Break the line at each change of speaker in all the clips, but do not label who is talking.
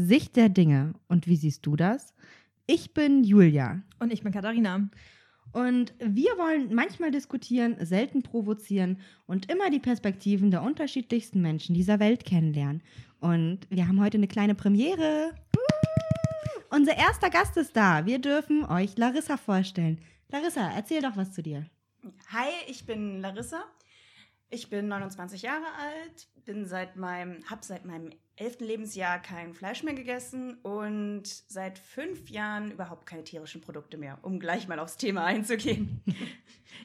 Sicht der Dinge. Und wie siehst du das? Ich bin Julia.
Und ich bin Katharina.
Und wir wollen manchmal diskutieren, selten provozieren und immer die Perspektiven der unterschiedlichsten Menschen dieser Welt kennenlernen. Und wir haben heute eine kleine Premiere. Unser erster Gast ist da. Wir dürfen euch Larissa vorstellen. Larissa, erzähl doch was zu dir.
Hi, ich bin Larissa. Ich bin 29 Jahre alt, bin seit meinem, hab seit meinem elften Lebensjahr kein Fleisch mehr gegessen und seit fünf Jahren überhaupt keine tierischen Produkte mehr, um gleich mal aufs Thema einzugehen.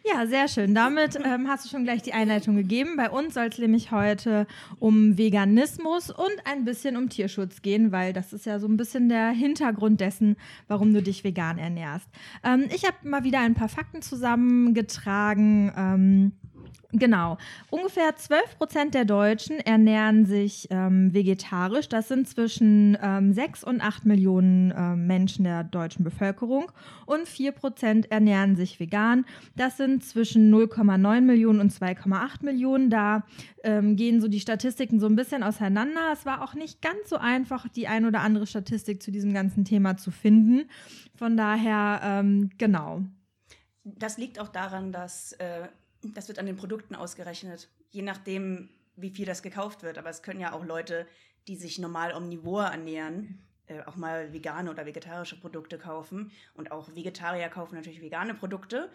Ja, sehr schön. Damit ähm, hast du schon gleich die Einleitung gegeben. Bei uns soll es nämlich heute um Veganismus und ein bisschen um Tierschutz gehen, weil das ist ja so ein bisschen der Hintergrund dessen, warum du dich vegan ernährst. Ähm, ich habe mal wieder ein paar Fakten zusammengetragen. Ähm, Genau. Ungefähr 12 Prozent der Deutschen ernähren sich ähm, vegetarisch. Das sind zwischen ähm, 6 und 8 Millionen ähm, Menschen der deutschen Bevölkerung. Und 4 Prozent ernähren sich vegan. Das sind zwischen 0,9 Millionen und 2,8 Millionen. Da ähm, gehen so die Statistiken so ein bisschen auseinander. Es war auch nicht ganz so einfach, die ein oder andere Statistik zu diesem ganzen Thema zu finden. Von daher, ähm, genau.
Das liegt auch daran, dass äh, das wird an den Produkten ausgerechnet, je nachdem, wie viel das gekauft wird. Aber es können ja auch Leute, die sich normal omnivor ernähren, äh, auch mal vegane oder vegetarische Produkte kaufen. Und auch Vegetarier kaufen natürlich vegane Produkte.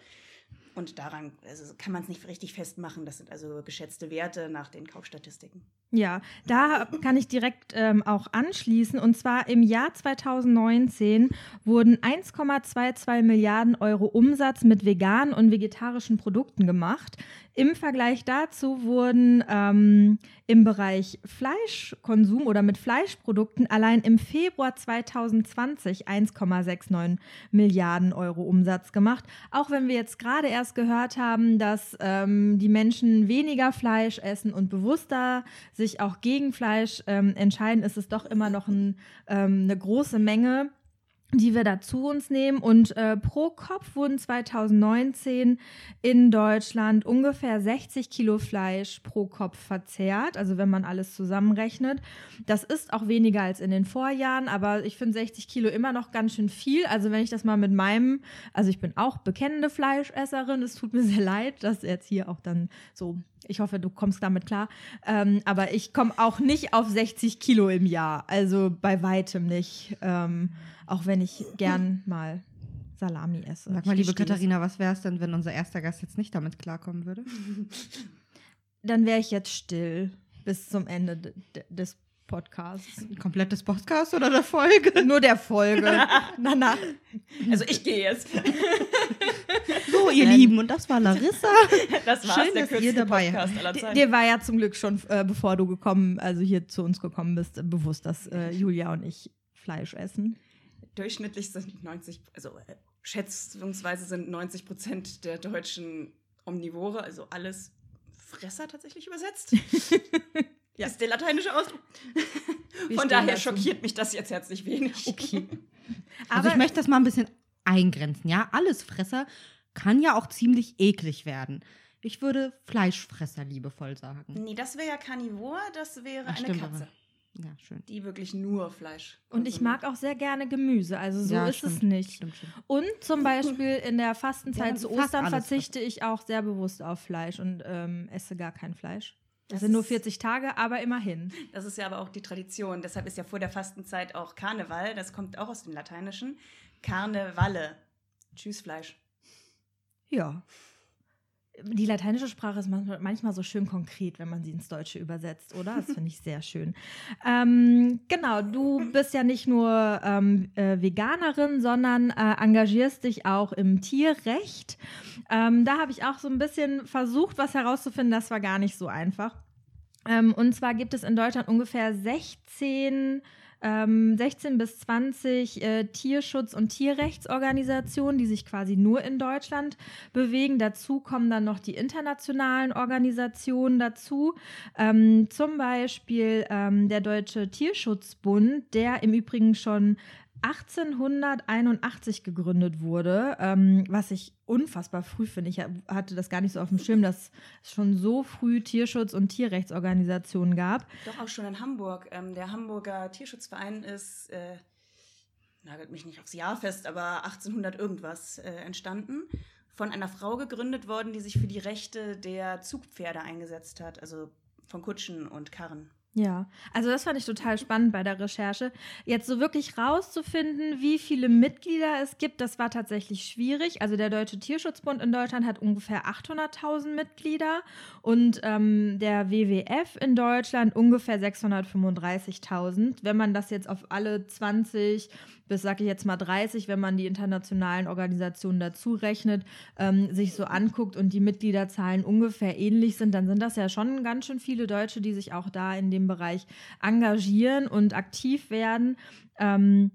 Und daran also kann man es nicht richtig festmachen. Das sind also geschätzte Werte nach den Kaufstatistiken.
Ja, da kann ich direkt ähm, auch anschließen. Und zwar im Jahr 2019 wurden 1,22 Milliarden Euro Umsatz mit veganen und vegetarischen Produkten gemacht. Im Vergleich dazu wurden ähm, im Bereich Fleischkonsum oder mit Fleischprodukten allein im Februar 2020 1,69 Milliarden Euro Umsatz gemacht. Auch wenn wir jetzt gerade erst gehört haben, dass ähm, die Menschen weniger Fleisch essen und bewusster sich auch gegen Fleisch ähm, entscheiden, ist es doch immer noch ein, ähm, eine große Menge die wir da zu uns nehmen. Und äh, pro Kopf wurden 2019 in Deutschland ungefähr 60 Kilo Fleisch pro Kopf verzehrt, also wenn man alles zusammenrechnet. Das ist auch weniger als in den Vorjahren, aber ich finde 60 Kilo immer noch ganz schön viel. Also wenn ich das mal mit meinem, also ich bin auch bekennende Fleischesserin, es tut mir sehr leid, dass jetzt hier auch dann so ich hoffe, du kommst damit klar. Ähm, aber ich komme auch nicht auf 60 Kilo im Jahr. Also bei weitem nicht. Ähm, auch wenn ich gern mal Salami esse.
Sag mal, liebe Katharina, was wäre es denn, wenn unser erster Gast jetzt nicht damit klarkommen würde?
Dann wäre ich jetzt still bis zum Ende des Podcasts.
Komplettes Podcast oder der Folge?
Nur der Folge. Danach.
Also ich gehe jetzt.
so, ihr Lieben, und das war Larissa.
Das war Schön, der dass ihr dabei Podcast aller
Zeiten. Dir war ja zum Glück schon, äh, bevor du gekommen, also hier zu uns gekommen bist, bewusst, dass äh, Julia und ich Fleisch essen
durchschnittlich sind 90, also äh, schätzungsweise sind 90 Prozent der Deutschen Omnivore, also alles Fresser tatsächlich übersetzt. ja. Ist der lateinische Ausdruck. Von daher schockiert mich das jetzt herzlich wenig.
Okay. also ich möchte das mal ein bisschen eingrenzen, ja? Alles Fresser kann ja auch ziemlich eklig werden. Ich würde Fleischfresser liebevoll sagen.
Nee, das wäre ja Karnivor, das wäre Ach, eine stimmt, Katze. Aber. Ja, schön. Die wirklich nur Fleisch.
Und ich mag auch sehr gerne Gemüse, also so ja, ist stimmt, es nicht. Stimmt, stimmt. Und zum Beispiel in der Fastenzeit ja, zu Ostern verzichte ich auch sehr bewusst auf Fleisch und ähm, esse gar kein Fleisch. Das, das sind nur 40 Tage, aber immerhin.
Das ist ja aber auch die Tradition. Deshalb ist ja vor der Fastenzeit auch Karneval. Das kommt auch aus dem Lateinischen. Karnevalle. Tschüss Fleisch.
Ja die lateinische Sprache ist manchmal so schön konkret, wenn man sie ins Deutsche übersetzt, oder? Das finde ich sehr schön. Ähm, genau, du bist ja nicht nur ähm, äh, Veganerin, sondern äh, engagierst dich auch im Tierrecht. Ähm, da habe ich auch so ein bisschen versucht, was herauszufinden. Das war gar nicht so einfach. Ähm, und zwar gibt es in Deutschland ungefähr 16 ähm, 16 bis 20 äh, Tierschutz- und Tierrechtsorganisationen, die sich quasi nur in Deutschland bewegen. Dazu kommen dann noch die internationalen Organisationen dazu. Ähm, zum Beispiel ähm, der Deutsche Tierschutzbund, der im Übrigen schon 1881 gegründet wurde, ähm, was ich unfassbar früh finde. Ich hatte das gar nicht so auf dem Schirm, dass es schon so früh Tierschutz- und Tierrechtsorganisationen gab.
Doch auch schon in Hamburg. Ähm, der Hamburger Tierschutzverein ist, äh, nagelt mich nicht aufs Jahr fest, aber 1800 irgendwas äh, entstanden. Von einer Frau gegründet worden, die sich für die Rechte der Zugpferde eingesetzt hat, also von Kutschen und Karren.
Ja, also das fand ich total spannend bei der Recherche. Jetzt so wirklich rauszufinden, wie viele Mitglieder es gibt, das war tatsächlich schwierig. Also der Deutsche Tierschutzbund in Deutschland hat ungefähr 800.000 Mitglieder und ähm, der WWF in Deutschland ungefähr 635.000. Wenn man das jetzt auf alle 20 bis, sage ich jetzt mal 30, wenn man die internationalen Organisationen dazu rechnet, ähm, sich so anguckt und die Mitgliederzahlen ungefähr ähnlich sind, dann sind das ja schon ganz schön viele Deutsche, die sich auch da in dem Bereich engagieren und aktiv werden. Ähm,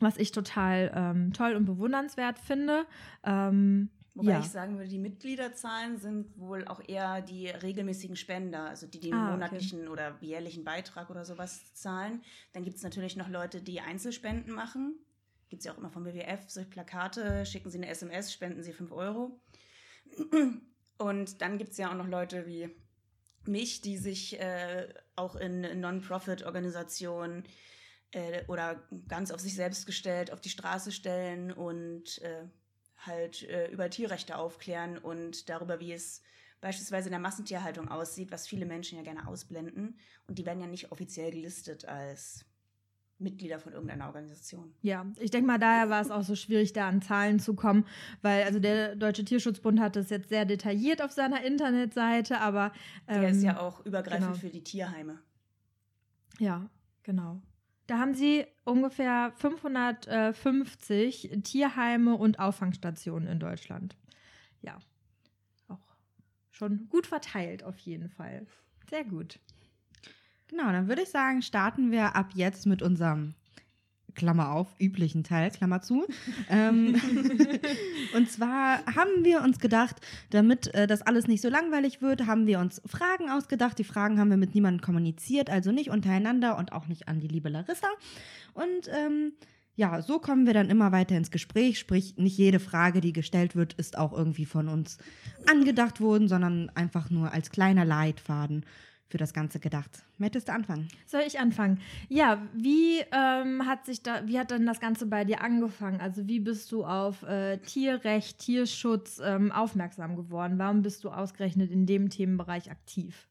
was ich total ähm, toll und bewundernswert finde. Ähm,
Wobei
ja.
ich sagen würde, die Mitgliederzahlen sind wohl auch eher die regelmäßigen Spender, also die den
Ah, okay.
monatlichen oder jährlichen Beitrag oder sowas zahlen. Dann gibt es natürlich noch Leute, die Einzelspenden machen. Gibt es ja auch immer vom WWF, solche Plakate, schicken sie eine SMS, spenden sie 5 Euro. Und dann gibt es ja auch noch Leute wie mich, die sich äh, auch in Non-Profit-Organisationen äh, oder ganz auf sich selbst gestellt auf die Straße stellen und äh, halt äh, über Tierrechte aufklären und darüber, wie es beispielsweise in der Massentierhaltung aussieht, was viele Menschen ja gerne ausblenden. Und die werden ja nicht offiziell gelistet als Mitglieder von irgendeiner Organisation.
Ja, ich denke mal, daher war es auch so schwierig, da an Zahlen zu kommen, weil also der Deutsche Tierschutzbund hat das jetzt sehr detailliert auf seiner Internetseite, aber
Der ist
ähm,
ja auch übergreifend
genau.
für die Tierheime.
Ja, genau. Da haben sie ungefähr 550 Tierheime und Auffangstationen in Deutschland. Ja, auch schon gut verteilt auf jeden Fall. Sehr gut.
Genau, dann würde ich sagen, starten wir ab jetzt mit unserem Klammer auf, üblichen Teil, Klammer zu. ähm, und zwar haben wir uns gedacht, damit äh, das alles nicht so langweilig wird, haben wir uns Fragen ausgedacht. Die Fragen haben wir mit niemandem kommuniziert, also nicht untereinander und auch nicht an die liebe Larissa. Und ähm, ja, so kommen wir dann immer weiter ins Gespräch. Sprich, nicht jede Frage, die gestellt wird, ist auch irgendwie von uns angedacht worden, sondern einfach nur als kleiner Leitfaden für das Ganze gedacht. Möchtest du anfangen?
Soll ich anfangen? Ja, wie ähm, hat sich da, wie hat denn das Ganze bei dir angefangen? Also wie bist du auf äh, Tierrecht, Tierschutz ähm, aufmerksam geworden? Warum bist du ausgerechnet in dem Themenbereich aktiv?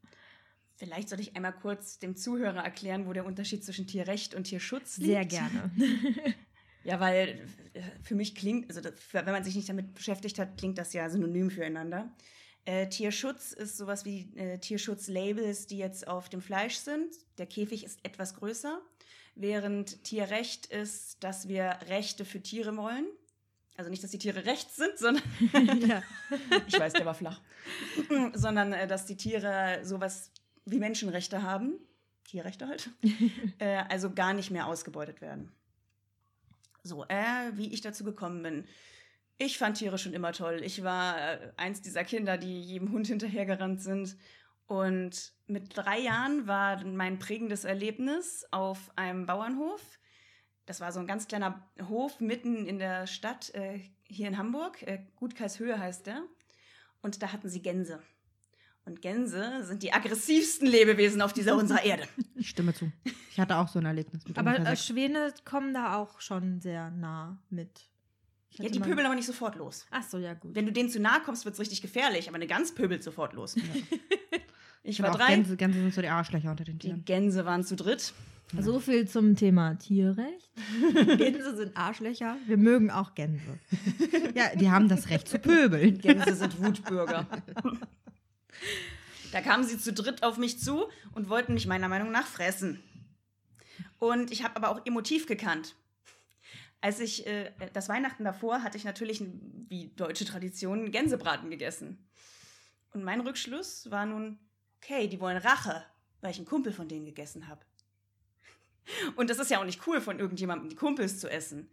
Vielleicht sollte ich einmal kurz dem Zuhörer erklären, wo der Unterschied zwischen Tierrecht und Tierschutz liegt.
Sehr gerne.
Ja, weil äh, für mich klingt, also das, wenn man sich nicht damit beschäftigt hat, klingt das ja synonym füreinander. Äh, Tierschutz ist sowas wie äh, Tierschutzlabels, die jetzt auf dem Fleisch sind. Der Käfig ist etwas größer, während Tierrecht ist, dass wir Rechte für Tiere wollen. Also nicht, dass die Tiere rechts sind, sondern
ja.
ich weiß, der war flach. Sondern, äh, dass die Tiere sowas wie Menschenrechte haben. Tierrechte halt. äh, also gar nicht mehr ausgebeutet werden. So, äh, wie ich dazu gekommen bin. Ich fand Tiere schon immer toll. Ich war äh, eins dieser Kinder, die jedem Hund hinterhergerannt sind. Und mit drei Jahren war mein prägendes Erlebnis auf einem Bauernhof. Das war so ein ganz kleiner Hof mitten in der Stadt, äh, hier in Hamburg. Äh, Gutkeishöhe heißt der. Und da hatten sie Gänse. Und Gänse sind die aggressivsten Lebewesen auf dieser unserer Erde.
Ich stimme zu. Ich hatte auch so ein Erlebnis mit
Aber äh. Schwäne kommen da auch schon sehr nah mit. Ich
Ja, die pöbeln aber nicht sofort los.
Ach so, ja gut.
Wenn du denen zu nahe kommst, wird es richtig gefährlich, aber eine Gans pöbelt sofort los. Ich war
Aber auch
drei,
Gänse, Gänse sind so die Arschlöcher unter den
die
Tieren.
Gänse waren zu dritt.
So viel zum Thema Tierrecht. Gänse sind Arschlöcher. Wir mögen auch Gänse.
Ja, die haben das Recht zu pöbeln.
Gänse sind Wutbürger. Da kamen sie zu dritt auf mich zu und wollten mich meiner Meinung nach fressen. Und ich habe aber auch emotiv gekannt. Als ich äh, das Weihnachten davor hatte ich natürlich, wie deutsche Tradition, Gänsebraten gegessen. Und mein Rückschluss war nun, okay, die wollen Rache, weil ich einen Kumpel von denen gegessen habe. Und das ist ja auch nicht cool, von irgendjemandem die Kumpels zu essen.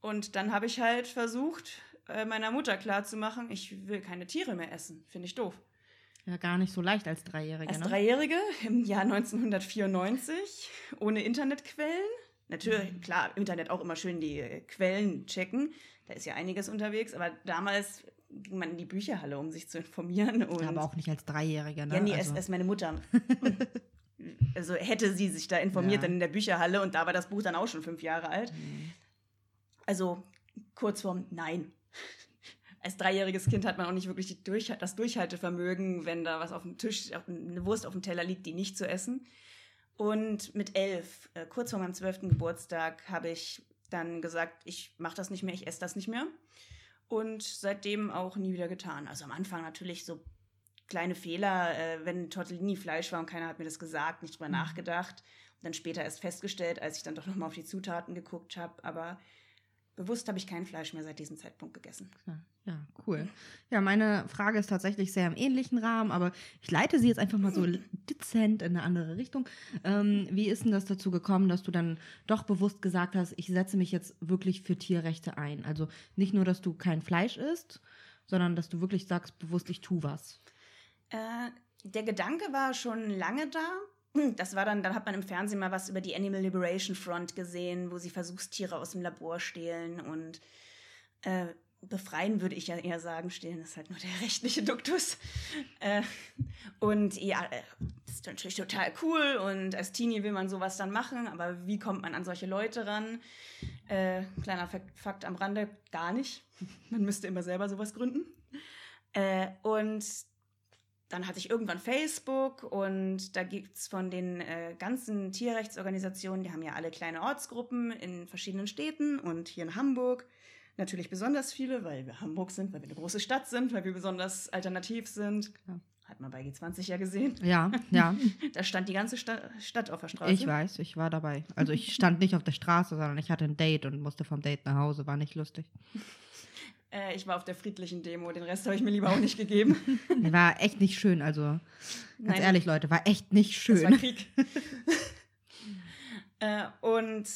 Und dann habe ich halt versucht, äh, meiner Mutter klarzumachen, ich will keine Tiere mehr essen. Finde ich doof.
Ja, gar nicht so leicht als Dreijährige,
Als
ne?
Dreijährige im Jahr 1994, ohne Internetquellen, Natürlich, klar, im Internet auch immer schön die Quellen checken. Da ist ja einiges unterwegs, aber damals ging man in die Bücherhalle, um sich zu informieren. Und
aber auch nicht als Dreijähriger, ne?
ja, nee,
also,
es ist meine Mutter. also hätte sie sich da informiert,
Ja.
dann in der Bücherhalle und da war das Buch dann auch schon fünf Jahre alt.
Mhm.
Also kurzform, nein. Als dreijähriges Kind hat man auch nicht wirklich Durch das Durchhaltevermögen, wenn da was auf dem Tisch, eine Wurst auf dem Teller liegt, die nicht zu essen. Und mit elf, äh, kurz vor meinem zwölften Geburtstag, habe ich dann gesagt, ich mache das nicht mehr, ich esse das nicht mehr. Und seitdem auch nie wieder getan. Also am Anfang natürlich so kleine Fehler, äh, wenn Tortellini Fleisch war und keiner hat mir das gesagt, nicht drüber
Mhm.
nachgedacht. Und dann später erst festgestellt, als ich dann doch nochmal auf die Zutaten geguckt habe. Aber bewusst habe ich kein Fleisch mehr seit diesem Zeitpunkt gegessen.
Ja, ja, cool. Ja, meine Frage ist tatsächlich sehr im ähnlichen Rahmen, aber ich leite sie jetzt einfach mal so dezent in eine andere Richtung. Ähm, wie ist denn das dazu gekommen, dass du dann doch bewusst gesagt hast, ich setze mich jetzt wirklich für Tierrechte ein? Also nicht nur, dass du kein Fleisch isst, sondern dass du wirklich sagst, bewusst, ich tue was.
Äh, der Gedanke war schon lange da. Das war dann, dann hat man im Fernsehen mal was über die Animal Liberation Front gesehen, wo sie Versuchstiere aus dem Labor stehlen und äh, befreien, würde ich ja eher sagen. Stehlen ist halt nur der rechtliche Duktus. Äh, und ja, äh, das ist natürlich total cool und als Teenie will man sowas dann machen, aber wie kommt man an solche Leute ran? Äh, kleiner Fakt, Fakt am Rande, gar nicht. Man müsste immer selber sowas gründen. Äh, und dann hatte ich irgendwann Facebook und da gibt es von den äh, ganzen Tierrechtsorganisationen, die haben ja alle kleine Ortsgruppen in verschiedenen Städten und hier in Hamburg natürlich besonders viele, weil wir Hamburg sind, weil wir eine große Stadt sind, weil wir besonders alternativ sind.
Klar.
Hat man bei G20 ja gesehen.
Ja, ja,
Da stand die ganze Sta Stadt auf der Straße.
ich weiß, ich war dabei. Also ich stand nicht auf der Straße, sondern ich hatte ein Date und musste vom Date nach Hause, war nicht lustig.
Äh, ich war auf der friedlichen Demo, den Rest habe ich mir lieber auch nicht gegeben.
War echt nicht schön, also ganz
Nein.
ehrlich, Leute, war echt nicht schön.
Das war Krieg. äh, und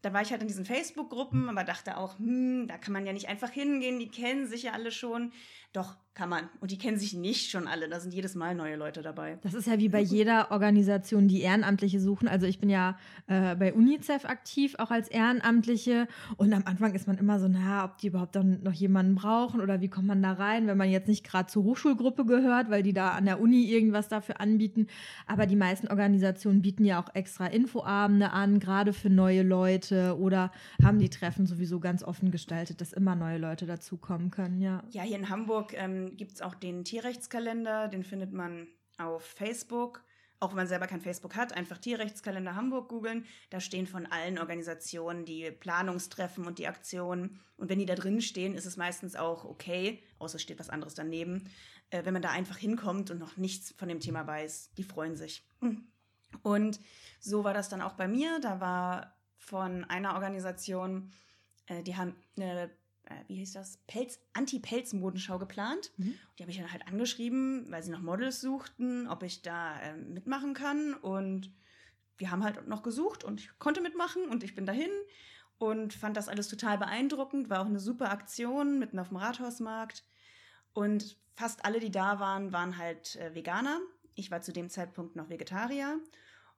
da war ich halt in diesen Facebook-Gruppen, aber dachte auch, hm, da kann man ja nicht einfach hingehen, die kennen sich ja alle schon. Doch, kann man. Und die kennen sich nicht schon alle, da sind jedes Mal neue Leute dabei.
Das ist ja wie bei jeder Organisation, die Ehrenamtliche suchen. Also ich bin ja äh, bei UNICEF aktiv, auch als Ehrenamtliche. Und am Anfang ist man immer so, naja, ob die überhaupt dann noch jemanden brauchen oder wie kommt man da rein, wenn man jetzt nicht gerade zur Hochschulgruppe gehört, weil die da an der Uni irgendwas dafür anbieten. Aber die meisten Organisationen bieten ja auch extra Infoabende an, gerade für neue Leute oder haben die Treffen sowieso ganz offen gestaltet, dass immer neue Leute dazukommen können, ja.
Ja, hier in Hamburg ähm, gibt es auch den Tierrechtskalender, den findet man auf Facebook. Auch wenn man selber kein Facebook hat, einfach Tierrechtskalender Hamburg googeln. Da stehen von allen Organisationen die Planungstreffen und die Aktionen. Und wenn die da drin stehen, ist es meistens auch okay, außer steht was anderes daneben. Äh, wenn man da einfach hinkommt und noch nichts von dem Thema weiß, die freuen sich. Und so war das dann auch bei mir. Da war von einer Organisation, äh, die haben eine äh, wie hieß das, Pelz, Anti-Pelz-Modenschau geplant.
Mhm.
Die habe ich dann halt angeschrieben, weil sie noch Models suchten, ob ich da ähm, mitmachen kann. Und wir haben halt noch gesucht und ich konnte mitmachen und ich bin dahin und fand das alles total beeindruckend. War auch eine super Aktion mitten auf dem Rathausmarkt. Und fast alle, die da waren, waren halt äh, Veganer. Ich war zu dem Zeitpunkt noch Vegetarier.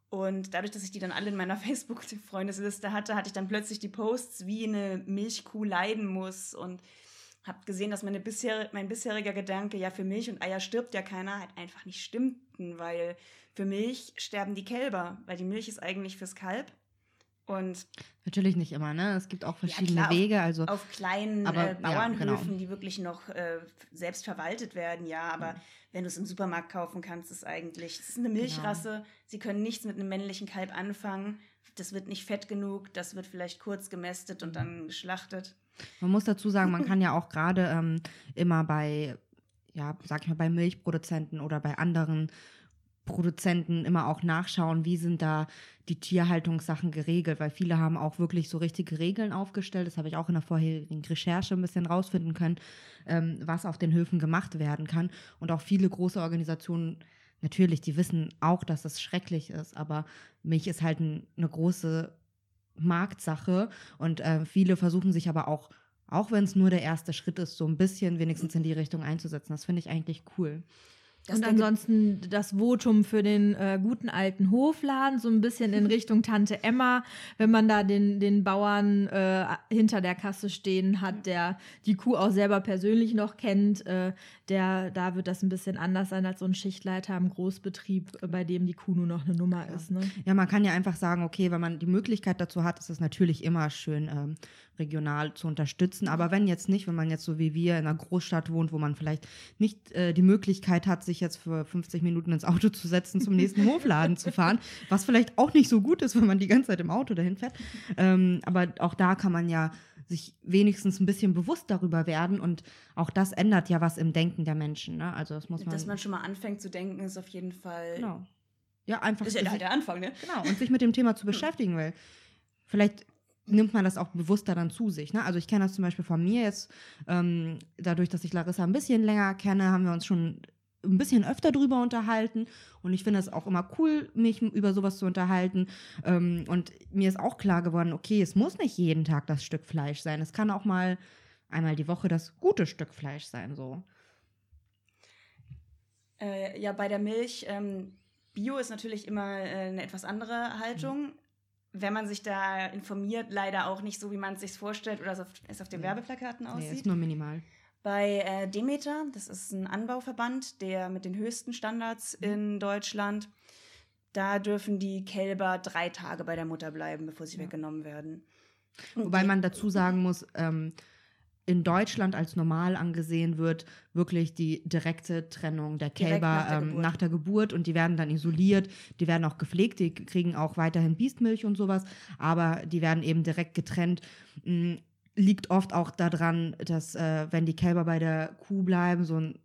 Und dadurch, dass ich die dann alle in meiner Facebook-Freundesliste hatte, hatte ich dann plötzlich die Posts, wie eine Milchkuh leiden muss und habe gesehen, dass meine bisher, mein bisheriger Gedanke, ja, für Milch und Eier stirbt ja keiner, halt einfach nicht stimmten, weil für Milch sterben die Kälber, weil die Milch ist eigentlich fürs Kalb. Und
Natürlich nicht immer, ne? Es gibt auch verschiedene
klar, auf-
Wege. Also
auf kleinen
aber,
äh,
ja,
Bauernhöfen,
genau.
die wirklich noch äh, selbst verwaltet werden, ja, aber
Mhm.
wenn du es im Supermarkt kaufen kannst, ist eigentlich, es ist eine
Genau.
Milchrasse, sie können nichts mit einem männlichen Kalb anfangen, das wird nicht fett genug, das wird vielleicht kurz gemästet
Mhm.
und dann geschlachtet.
Man muss dazu sagen, man kann ja auch gerade ähm, immer bei, ja, sag ich mal, bei Milchproduzenten oder bei anderen Produzenten immer auch nachschauen, wie sind da die Tierhaltungssachen geregelt, weil viele haben auch wirklich so richtige Regeln aufgestellt. Das habe ich auch in der vorherigen Recherche ein bisschen rausfinden können, ähm, was auf den Höfen gemacht werden kann. Und auch viele große Organisationen, natürlich, die wissen auch, dass das schrecklich ist, aber Milch ist halt ein, eine große Marktsache und äh, viele versuchen sich aber auch, auch wenn es nur der erste Schritt ist, so ein bisschen wenigstens in die Richtung einzusetzen. Das finde ich eigentlich cool.
Das
und ansonsten das Votum für den äh, guten alten Hofladen, so ein bisschen in Richtung Tante Emma, wenn man da den, den Bauern äh, hinter der Kasse stehen hat, der die Kuh auch selber persönlich noch kennt, äh, der, da wird das ein bisschen anders sein als so ein Schichtleiter im Großbetrieb, äh, bei dem die Kuh nur noch eine Nummer ist. Ne?
Ja, man kann ja einfach sagen, okay, wenn man die Möglichkeit dazu hat, ist es natürlich immer schön, ähm, regional zu unterstützen. Aber wenn jetzt nicht, wenn man jetzt so wie wir in einer Großstadt wohnt, wo man vielleicht nicht äh, die Möglichkeit hat, sich jetzt für 50 Minuten ins Auto zu setzen, zum nächsten Hofladen zu fahren, was vielleicht auch nicht so gut ist, wenn man die ganze Zeit im Auto dahin fährt. Ähm, aber auch da kann man ja sich wenigstens ein bisschen bewusst darüber werden und auch das ändert ja was im Denken der Menschen. Ne? Also das muss man.
Dass man schon mal anfängt zu denken, ist auf jeden Fall.
genau. Ja, einfach.
Ist ja halt der Anfang, ne?
Genau, und sich mit dem Thema zu beschäftigen, weil vielleicht nimmt man das auch bewusster dann zu sich. Ne? Also ich kenne das zum Beispiel von mir jetzt, ähm, dadurch, dass ich Larissa ein bisschen länger kenne, haben wir uns schon ein bisschen öfter drüber unterhalten und ich finde es auch immer cool, mich über sowas zu unterhalten ähm, und mir ist auch klar geworden, okay, es muss nicht jeden Tag das Stück Fleisch sein, es kann auch mal einmal die Woche das gute Stück Fleisch sein, so.
Äh, ja, bei der Milch, ähm, Bio ist natürlich immer äh, eine etwas andere Haltung. Wenn man sich da informiert, leider auch nicht so, wie man es sich vorstellt oder es auf, den
Nee.
Werbeplakaten
Nee,
aussieht.
ist nur minimal.
Bei äh, Demeter, das ist ein Anbauverband, der mit den höchsten Standards
Mhm.
in Deutschland, da dürfen die Kälber drei Tage bei der Mutter bleiben, bevor sie
Ja.
weggenommen werden. Und
Wobei man dazu sagen muss, ähm, in Deutschland als normal angesehen wird wirklich die direkte Trennung der Kälber
nach der
ähm,
Geburt.
nach der Geburt und die werden dann isoliert, die werden auch gepflegt, die kriegen auch weiterhin Biestmilch und sowas, aber die werden eben direkt getrennt. Mm, Liegt oft auch daran, dass äh, wenn die Kälber bei der Kuh bleiben, so ein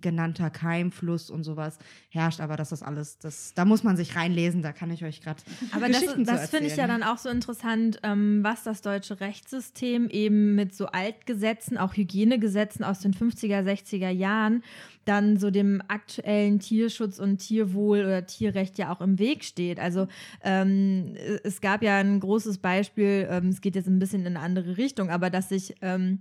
genannter Keimfluss und sowas herrscht, aber das ist alles, das, da muss man sich reinlesen, da kann ich euch gerade
Aber das, das finde ich ja dann auch so interessant, ähm, was das deutsche Rechtssystem eben mit so Altgesetzen, auch Hygienegesetzen aus den 50er, 60er Jahren, dann so dem aktuellen Tierschutz und Tierwohl oder Tierrecht ja auch im Weg steht. Also ähm, es gab ja ein großes Beispiel, ähm, es geht jetzt ein bisschen in eine andere Richtung, aber dass sich ähm,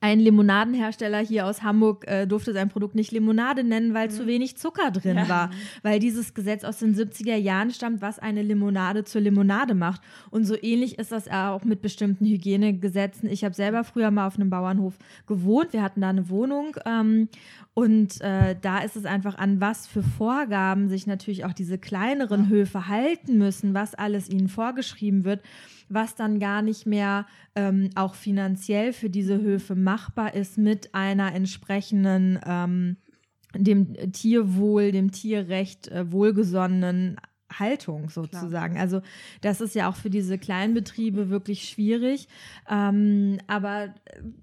ein Limonadenhersteller hier aus Hamburg äh, durfte sein Produkt nicht Limonade nennen, weil zu wenig Zucker drin
Ja.
war. Weil dieses Gesetz aus den 70er Jahren stammt, was eine Limonade zur Limonade macht. Und so ähnlich ist das auch mit bestimmten Hygienegesetzen. Ich habe selber früher mal auf einem Bauernhof gewohnt. Wir hatten da eine Wohnung. Ähm, und äh, da ist es einfach an, was für Vorgaben sich natürlich auch diese kleineren Höfe halten müssen, was alles ihnen vorgeschrieben wird, was dann gar nicht mehr ähm, auch finanziell für diese Höfe machbar ist mit einer entsprechenden ähm, dem Tierwohl, dem Tierrecht äh, wohlgesonnenen Haltung sozusagen. Also das ist ja auch für diese Kleinbetriebe wirklich schwierig. Ähm, aber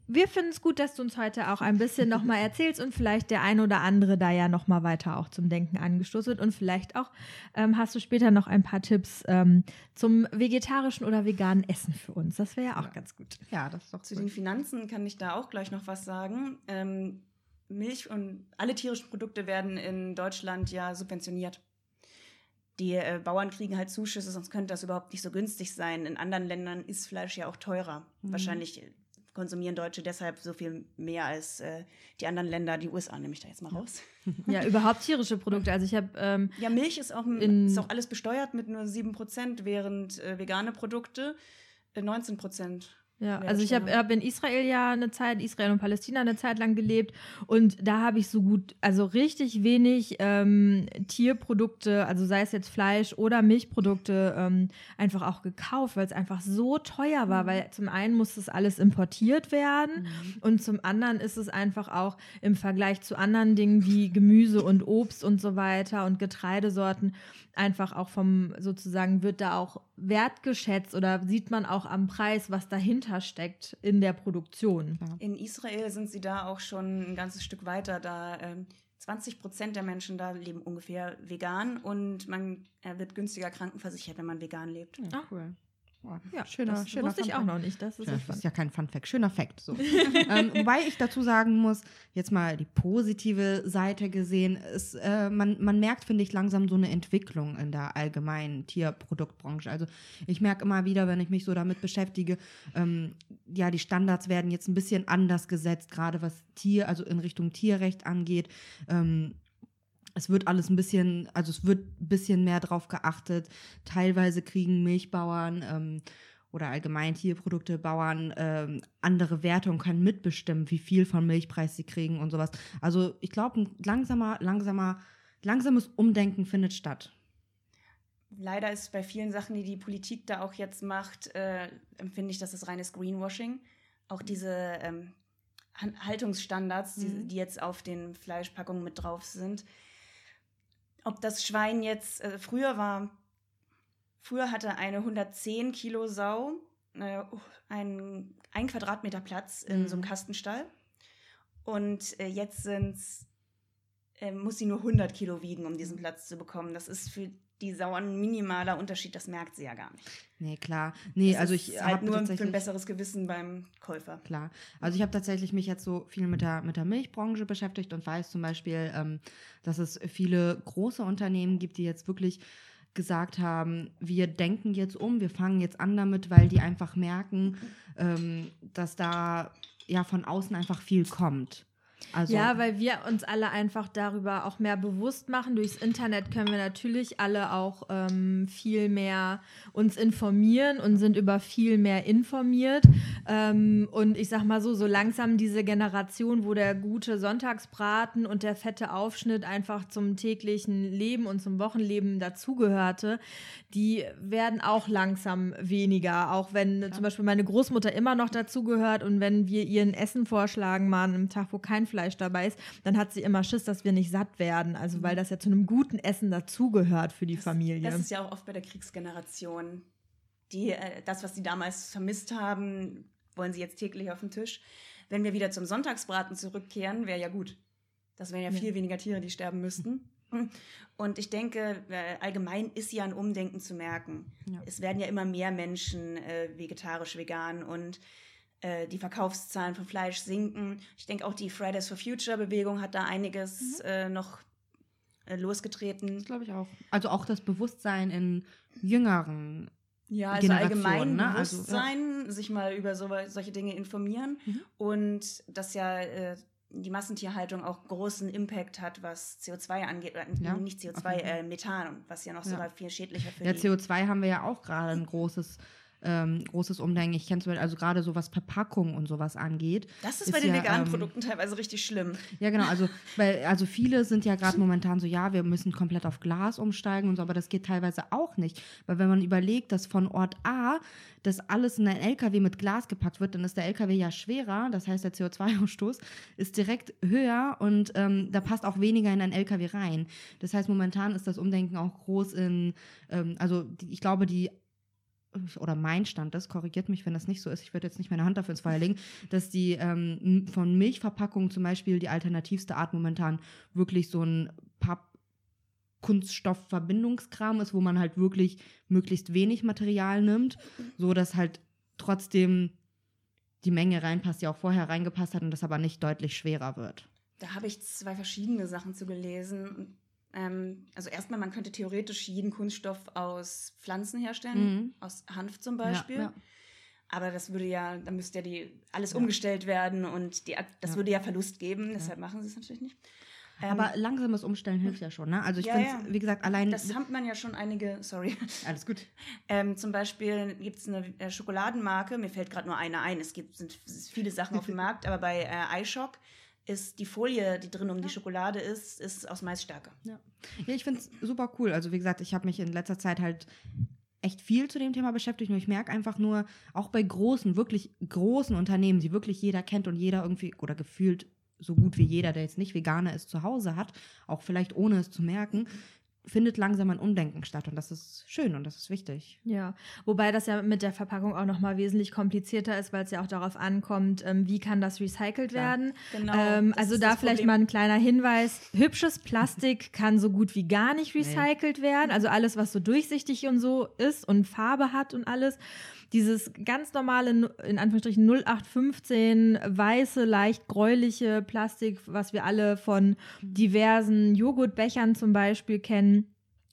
wir finden es gut, dass du uns heute auch ein bisschen nochmal erzählst und vielleicht der ein oder andere da ja nochmal weiter auch zum Denken angestoßen wird. Und vielleicht auch ähm, hast du später noch ein paar Tipps ähm, zum vegetarischen oder veganen Essen für uns. Das wäre ja auch ganz gut.
Ja, das ist doch
Zu den Finanzen kann ich da auch gleich noch was sagen. Ähm, Milch und alle tierischen Produkte werden in Deutschland ja subventioniert. Die äh, Bauern kriegen halt Zuschüsse, sonst könnte das überhaupt nicht so günstig sein. In anderen Ländern ist Fleisch ja auch teurer.
Mhm.
Wahrscheinlich äh, konsumieren Deutsche deshalb so viel mehr als äh, die anderen Länder. Die USA nehme ich da jetzt mal raus.
Ja, überhaupt tierische Produkte. Also ich habe ähm,
Ja, Milch ist auch, ist auch alles besteuert mit nur 7%, während äh, vegane Produkte äh, 19%.
Ja, also ich habe hab in Israel ja eine Zeit, Israel und Palästina eine Zeit lang gelebt und da habe ich so gut, also richtig wenig ähm, Tierprodukte, also sei es jetzt Fleisch oder Milchprodukte, ähm, einfach auch gekauft, weil es einfach so teuer war,
Mhm.
weil zum einen muss das alles importiert werden
Mhm.
und zum anderen ist es einfach auch im Vergleich zu anderen Dingen wie Gemüse und Obst und so weiter und Getreidesorten einfach auch vom sozusagen wird da auch wertgeschätzt oder sieht man auch am Preis, was dahinter steckt in der Produktion.
In Israel sind sie da auch schon ein ganzes Stück weiter. Da ähm, 20 Prozent der Menschen da leben ungefähr vegan und man äh, wird günstiger krankenversichert, wenn man vegan lebt.
Ja, cool.
Ja,
schöner,
das
schöner
wusste ich
Fun
auch noch nicht. Das ist
das ist ja kein Fun Fact, schöner Fact. So. ähm, wobei ich dazu sagen muss, jetzt mal die positive Seite gesehen, ist, äh, man, man merkt, finde ich, langsam so eine Entwicklung in der allgemeinen Tierproduktbranche. Also ich merke immer wieder, wenn ich mich so damit beschäftige, ähm, ja, die Standards werden jetzt ein bisschen anders gesetzt, gerade was Tier, also in Richtung Tierrecht angeht. Ähm, es wird alles ein bisschen, also es wird ein bisschen mehr drauf geachtet. Teilweise kriegen Milchbauern ähm, oder allgemein Tierproduktebauern ähm, andere Werte und können mitbestimmen, wie viel von Milchpreis sie kriegen und sowas. Also ich glaube, ein langsamer, langsamer, langsames Umdenken findet statt.
Leider ist bei vielen Sachen, die die Politik da auch jetzt macht, äh, empfinde ich, dass das reines Greenwashing. Auch diese ähm, Haltungsstandards, die,
Mhm.
die jetzt auf den Fleischpackungen mit drauf sind. Ob das Schwein jetzt, äh, früher war, früher hatte eine 110 Kilo Sau äh, ein, ein Quadratmeter Platz in
Mhm.
so einem Kastenstall. Und äh, jetzt sind's, äh, muss sie nur 100 Kilo wiegen, um diesen Platz zu bekommen. Das ist für die Sau ein minimaler Unterschied, das merkt sie ja gar nicht.
Nee, klar. Nee,
Das
also ich
halt
habe
nur für ein besseres Gewissen beim Käufer.
Klar. Also ich habe tatsächlich mich jetzt so viel mit der, mit der Milchbranche beschäftigt und weiß zum Beispiel, ähm, dass es viele große Unternehmen gibt, die jetzt wirklich gesagt haben, wir denken jetzt um, wir fangen jetzt an damit, weil die einfach merken, ähm, dass da ja von außen einfach viel kommt. Also,
ja, weil wir uns alle einfach darüber auch mehr bewusst machen. Durchs Internet können wir natürlich alle auch ähm, viel mehr uns informieren und sind über viel mehr informiert. Ähm, und ich sag mal so, so langsam diese Generation, wo der gute Sonntagsbraten und der fette Aufschnitt einfach zum täglichen Leben und zum Wochenleben dazugehörte, die werden auch langsam weniger. Auch wenn zum Beispiel meine Großmutter immer noch dazugehört und wenn wir ihr ein Essen vorschlagen, mal an einem Tag, wo kein Fleisch dabei ist, dann hat sie immer Schiss, dass wir nicht satt werden. Also weil das ja zu einem guten Essen dazugehört für die Familie.
Das ist ja auch oft bei der Kriegsgeneration. Die, äh, das, was sie damals vermisst haben, wollen sie jetzt täglich auf den Tisch. Wenn wir wieder zum Sonntagsbraten zurückkehren, wäre ja gut. Das wären ja
Ja.
viel weniger Tiere, die sterben müssten. Und ich denke, äh, allgemein ist ja ein Umdenken zu merken.
Ja.
Es werden ja immer mehr Menschen äh, vegetarisch, vegan und äh, die Verkaufszahlen von Fleisch sinken. Ich denke auch die Fridays for Future Bewegung hat da einiges äh, noch äh, losgetreten.
das glaube ich auch. Also auch das Bewusstsein in jüngeren
Ja, also allgemein
ne? Also,
Bewusstsein, sich mal über so, solche Dinge informieren
Mhm.
und dass ja äh, die Massentierhaltung auch großen Impact hat, was CO2 angeht, oder
Ja,
nicht
auf
CO2,
jeden Fall.
äh, Methan, was ja noch
Ja.
sogar viel schädlicher für
Ja,
die
CO2 haben wir ja auch gerade ein großes, ähm, großes Umdenken. Ich kenne zum Beispiel, also gerade so was Verpackung und sowas angeht.
Das ist,
ist
bei den
ja,
veganen
ähm,
Produkten teilweise richtig schlimm.
Ja, genau. Also, weil, also viele sind ja gerade momentan so, ja, wir müssen komplett auf Glas umsteigen und so, aber das geht teilweise auch nicht. Weil wenn man überlegt, dass von Ort A das alles in ein LKW mit Glas gepackt wird, dann ist der LKW ja schwerer. Das heißt, der CO2-Ausstoß ist direkt höher und ähm, da passt auch weniger in ein LKW rein. Das heißt, momentan ist das Umdenken auch groß in, ähm, also die, ich glaube, die oder mein Stand ist, korrigiert mich, wenn das nicht so ist, ich würde jetzt nicht meine Hand dafür ins Feuer legen, dass die ähm, von Milchverpackungen zum Beispiel die alternativste Art momentan wirklich so ein Papp Kunststoffverbindungskram ist, wo man halt wirklich möglichst wenig Material nimmt, so dass halt trotzdem die Menge reinpasst, die auch vorher reingepasst hat und das aber nicht deutlich schwerer wird.
Da habe ich zwei verschiedene Sachen zu gelesen. Ähm, also erstmal, man könnte theoretisch jeden Kunststoff aus Pflanzen herstellen,
Mhm.
aus Hanf zum Beispiel.
Ja, ja.
Aber das würde ja, da müsste ja die alles
Ja.
umgestellt werden und die, das würde ja Verlust geben, deshalb machen sie es natürlich nicht. Ähm,
Aber langsames Umstellen hilft ja schon, ne? Also ich finde,
ja.
wie gesagt, allein.
das hat man ja schon einige, sorry.
alles gut.
Ähm, zum Beispiel gibt es eine äh, Schokoladenmarke, mir fällt gerade nur eine ein, es gibt sind viele Sachen auf dem Markt, aber bei äh, iShock ist die Folie, die drin um die Schokolade ist, ist aus Maisstärke.
Ja, ja ich finde es super cool. Also wie gesagt, ich habe mich in letzter Zeit halt echt viel zu dem Thema beschäftigt und ich merke einfach nur, auch bei großen, wirklich großen Unternehmen, die wirklich jeder kennt und jeder irgendwie oder gefühlt so gut wie jeder, der jetzt nicht Veganer ist, zu Hause hat, auch vielleicht ohne es zu merken, findet langsam ein Umdenken statt und das ist schön und das ist wichtig.
Ja, wobei das ja mit der Verpackung auch nochmal wesentlich komplizierter ist, weil es ja auch darauf ankommt, ähm, wie kann das recycelt
Klar.
werden.
Genau.
Ähm, also da vielleicht
Problem.
mal ein kleiner Hinweis. Hübsches Plastik kann so gut wie gar nicht recycelt werden. Also alles, was so durchsichtig und so ist und Farbe hat und alles. Dieses ganz normale, in Anführungsstrichen 0815, weiße, leicht gräuliche Plastik, was wir alle von diversen Joghurtbechern zum Beispiel kennen.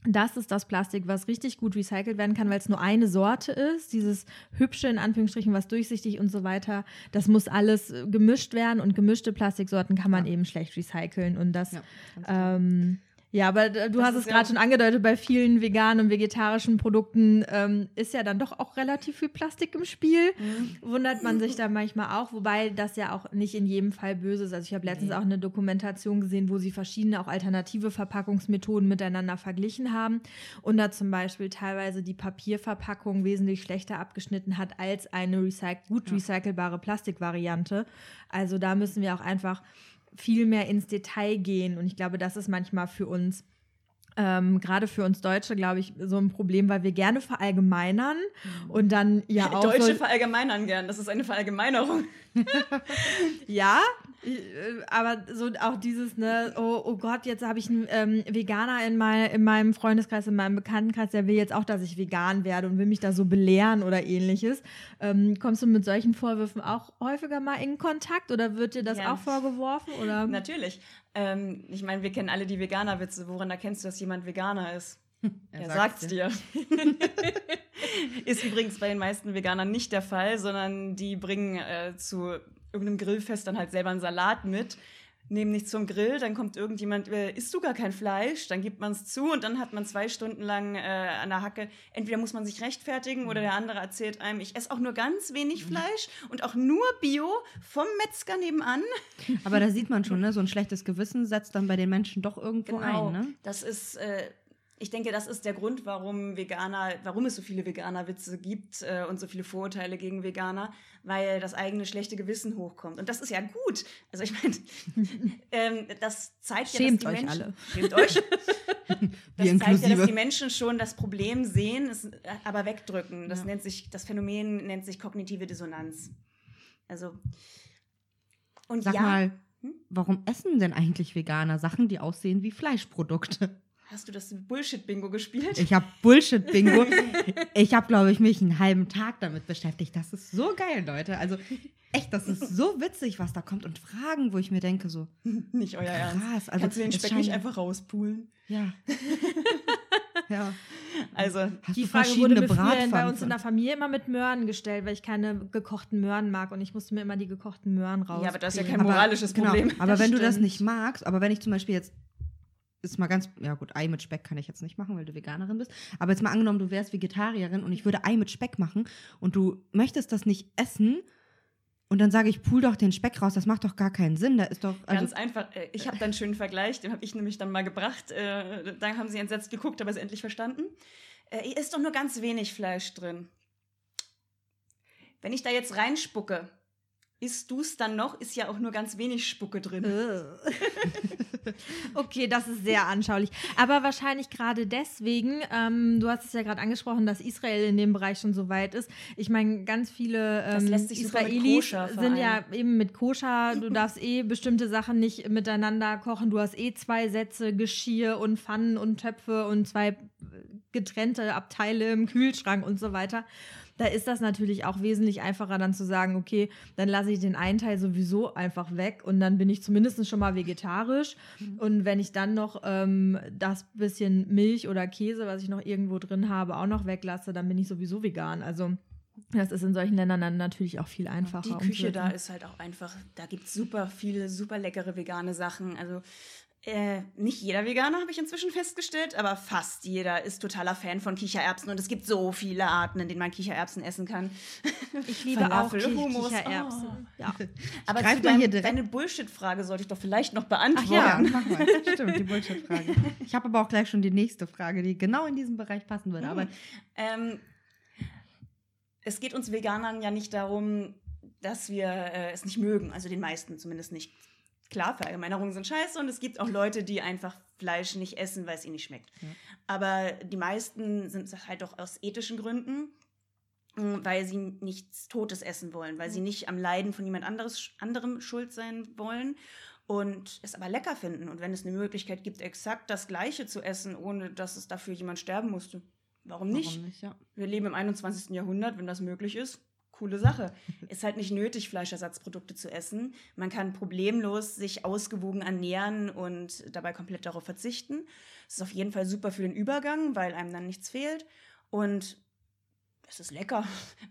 Das ist das Plastik, was richtig gut recycelt werden kann, weil es nur eine Sorte ist. Dieses hübsche, in Anführungsstrichen, was durchsichtig und so weiter. Das muss alles äh, gemischt werden und gemischte Plastiksorten kann man
Ja.
eben schlecht recyceln. Und das,
Ja,
ähm, Ja, aber du
Das
hast es
ja-
gerade schon angedeutet, bei vielen veganen und vegetarischen Produkten ähm, ist ja dann doch auch relativ viel Plastik im Spiel. Wundert man sich da manchmal auch, wobei das ja auch nicht in jedem Fall böse ist. Also ich habe letztens auch eine Dokumentation gesehen, wo sie verschiedene auch alternative Verpackungsmethoden miteinander verglichen haben und da zum Beispiel teilweise die Papierverpackung wesentlich schlechter abgeschnitten hat als eine recyc gut
Ja.
recycelbare Plastikvariante. Also da müssen wir auch einfach viel mehr ins Detail gehen. Und ich glaube, das ist manchmal für uns, ähm, gerade für uns Deutsche, glaube ich, so ein Problem, weil wir gerne verallgemeinern und dann ja auch
Deutsche
so,
verallgemeinern gern. Das ist eine Verallgemeinerung.
ja, aber so auch dieses, ne, oh, oh Gott, jetzt habe ich einen ähm, Veganer in, mein, in meinem Freundeskreis, in meinem Bekanntenkreis, der will jetzt auch, dass ich vegan werde und will mich da so belehren oder ähnliches. Ähm, kommst du mit solchen Vorwürfen auch häufiger mal in Kontakt oder wird dir das
Ja.
auch vorgeworfen? Oder?
Natürlich. Ähm, ich meine, wir kennen alle die Veganer-Witze. Woran erkennst du, dass jemand Veganer ist?
Er
Er
sagt's
sagt's dir. ist übrigens bei den meisten Veganern nicht der Fall, sondern die bringen äh, zu irgendeinem Grillfest dann halt selber einen Salat mit, nehmen nichts zum Grill, dann kommt irgendjemand, äh, isst du gar kein Fleisch, dann gibt man es zu und dann hat man zwei Stunden lang äh, an der Hacke, entweder muss man sich rechtfertigen oder der andere erzählt einem, ich esse auch nur ganz wenig Fleisch und auch nur Bio vom Metzger nebenan.
Aber da sieht man schon, ne, so ein schlechtes Gewissen setzt dann bei den Menschen doch irgendwo ein, ne?
Genau. Das ist, äh, ich denke, das ist der Grund, warum Veganer, warum es so viele Veganer-Witze gibt äh, und so viele Vorurteile gegen Veganer, weil das eigene schlechte Gewissen hochkommt. Und das ist ja gut. Also ich meine, ähm, das zeigt
Schämt
ja, dass
euch
die Menschen,
alle.
Schämt euch. Das zeigt ja, dass die Menschen schon das Problem sehen, es äh, aber wegdrücken. Das
Ja.
nennt sich, das Phänomen nennt sich kognitive Dissonanz. Also und
Sag
ja,
mal,
Hm?
warum essen denn eigentlich Veganer Sachen, die aussehen wie Fleischprodukte?
Hast du das Bullshit-Bingo gespielt?
Ich habe Bullshit-Bingo. ich habe, glaube ich, mich einen halben Tag damit beschäftigt. Das ist so geil, Leute. Also echt, das ist so witzig, was da kommt. Und Fragen, wo ich mir denke, so,
Nicht euer Ernst.
krass. Also,
Kannst du den Speck nicht
scheint-
einfach rauspulen?
Ja. ja.
Also,
Hast
Die
du
Frage wurde mir früher bei uns in der Familie immer mit Möhren gestellt, weil ich keine gekochten Möhren mag und ich musste mir immer die gekochten Möhren raus.
Ja, aber das ist ja kein moralisches
genau,
Problem.
Aber
Das
wenn du das
stimmt.
nicht magst, aber wenn ich zum Beispiel jetzt, ist mal ganz, ja gut, Ei mit Speck kann ich jetzt nicht machen, weil du Veganerin bist. Aber jetzt mal angenommen, du wärst Vegetarierin und ich würde Ei mit Speck machen und du möchtest das nicht essen und dann sage ich, pool doch den Speck raus, das macht doch gar keinen Sinn. Da ist doch, also,
Ganz einfach. Äh, Ich habe da einen schönen Vergleich, den habe ich nämlich dann mal gebracht. Äh, Da haben sie entsetzt geguckt, aber es endlich verstanden. Äh, Hier ist doch nur ganz wenig Fleisch drin. Wenn ich da jetzt reinspucke, isst du es dann noch? Ist ja auch nur ganz wenig Spucke drin.
Okay, das ist sehr anschaulich. Aber wahrscheinlich gerade deswegen, ähm, du hast es ja gerade angesprochen, dass Israel in dem Bereich schon so weit ist. Ich meine, ganz viele ähm, Israelis sind ja eben mit Koscher. Du darfst eh bestimmte Sachen nicht miteinander kochen. Du hast eh zwei Sätze Geschirr und Pfannen und Töpfe und zwei getrennte Abteile im Kühlschrank und so weiter. Da ist das natürlich auch wesentlich einfacher, dann zu sagen, okay, dann lasse ich den einen Teil sowieso einfach weg und dann bin ich zumindest schon mal vegetarisch. Und wenn ich dann noch ähm, das bisschen Milch oder Käse, was ich noch irgendwo drin habe, auch noch weglasse, dann bin ich sowieso vegan. Also das ist in solchen Ländern dann natürlich auch viel einfacher.
Die Küche da
umzusetzen.
ist halt auch einfach, da gibt es super viele, super leckere vegane Sachen. Also äh, nicht jeder Veganer, habe ich inzwischen festgestellt, aber fast jeder ist totaler Fan von Kichererbsen und es gibt so viele Arten, in denen man Kichererbsen essen kann.
Ich liebe
Falafel,
auch Ki-
Hummus,
Kichererbsen.
oh.
Ja.
Aber zu dein, deine Bullshit-Frage sollte ich doch vielleicht noch
Ach
beantworten.
ja, mach mal. Stimmt, die Bullshit-Frage. Ich habe aber auch gleich schon die nächste Frage, die genau in diesem Bereich passen würde. Aber
Ähm, es geht uns Veganern ja nicht darum, dass wir äh, es nicht mögen, also den meisten zumindest nicht. Klar, Verallgemeinerungen sind scheiße und es gibt auch Leute, die einfach Fleisch nicht essen, weil es ihnen nicht schmeckt.
Ja.
Aber die meisten sind es halt doch aus ethischen Gründen, mh, weil sie nichts Totes essen wollen, weil sie nicht am Leiden von jemand anderes, anderem schuld sein wollen und es aber lecker finden. Und wenn es eine Möglichkeit gibt, exakt das Gleiche zu essen, ohne dass es dafür jemand sterben musste, warum nicht?
warum nicht? Ja.
Wir leben im 21. Jahrhundert, wenn das möglich ist. Coole Sache. Ist halt nicht nötig, Fleischersatzprodukte zu essen. Man kann problemlos sich ausgewogen ernähren und dabei komplett darauf verzichten. Es ist auf jeden Fall super für den Übergang, weil einem dann nichts fehlt. Und es ist lecker.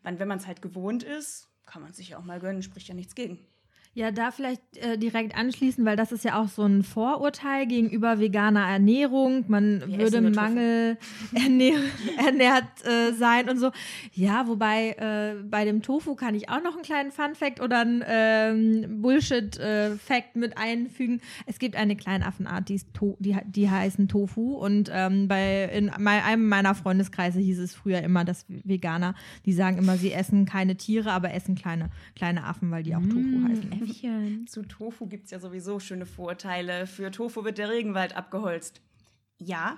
Wenn man es halt gewohnt ist, kann man sich ja auch mal gönnen, spricht ja nichts gegen.
Ja, da vielleicht äh, direkt anschließen, weil das ist ja auch so ein Vorurteil gegenüber veganer Ernährung. Man
Wir
würde. Mangel ernähr ernährt äh, sein und so. Ja, wobei äh, bei dem Tofu kann ich auch noch einen kleinen Fun-Fact oder einen ähm, Bullshit-Fact mit einfügen. Es gibt eine kleine Affenart, die, ist to die, die heißen Tofu. Und ähm, bei in einem meiner Freundeskreise hieß es früher immer, dass Veganer, die sagen immer, sie essen keine Tiere, aber essen kleine, kleine Affen, weil die auch Tofu
Mm,
heißen.
Äffchen.
Zu Tofu gibt es ja sowieso schöne Vorurteile. Für Tofu wird der Regenwald abgeholzt. Ja,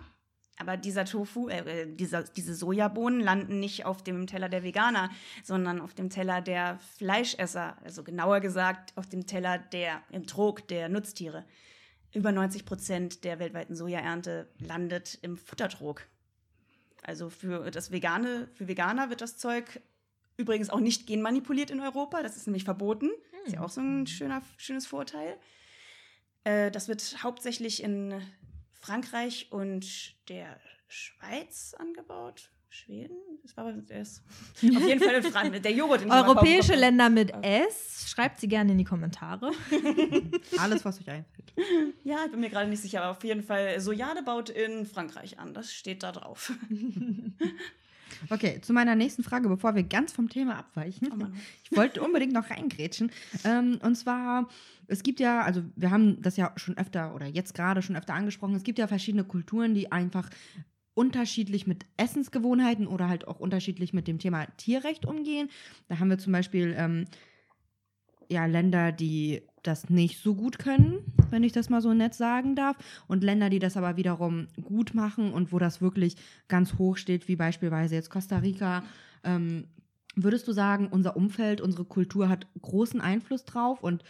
aber dieser Tofu, äh, äh, dieser, diese Sojabohnen landen nicht auf dem Teller der Veganer, sondern auf dem Teller der Fleischesser. Also genauer gesagt auf dem Teller der, im Trog der Nutztiere. Über 90 Prozent der weltweiten Sojaernte landet im Futtertrog. Also für das Vegane, für Veganer wird das Zeug übrigens auch nicht genmanipuliert in Europa. Das ist nämlich verboten. Ist ja auch so ein schöner, schönes Vorteil. Äh, das wird hauptsächlich in Frankreich und der Schweiz angebaut. Schweden? Das war aber erst. Auf jeden Fall in Frankreich. Der Joghurt in
Europäische
Länder.
Länder mit S, schreibt sie gerne in die Kommentare.
Alles, was euch einfällt.
Ja, ich bin mir gerade nicht sicher, aber auf jeden Fall Sojade baut in Frankreich an. Das steht da drauf.
Okay, zu meiner nächsten Frage, bevor wir ganz vom Thema abweichen.
Oh.
Ich wollte unbedingt noch reingrätschen. Ähm, und zwar, es gibt ja, also wir haben das ja schon öfter oder jetzt gerade schon öfter angesprochen, es gibt ja verschiedene Kulturen, die einfach unterschiedlich mit Essensgewohnheiten oder halt auch unterschiedlich mit dem Thema Tierrecht umgehen. Da haben wir zum Beispiel ähm, ja, Länder, die das nicht so gut können, wenn ich das mal so nett sagen darf, und Länder, die das aber wiederum gut machen und wo das wirklich ganz hoch steht, wie beispielsweise jetzt Costa Rica. Ähm, würdest du sagen, unser Umfeld, unsere Kultur hat großen Einfluss drauf und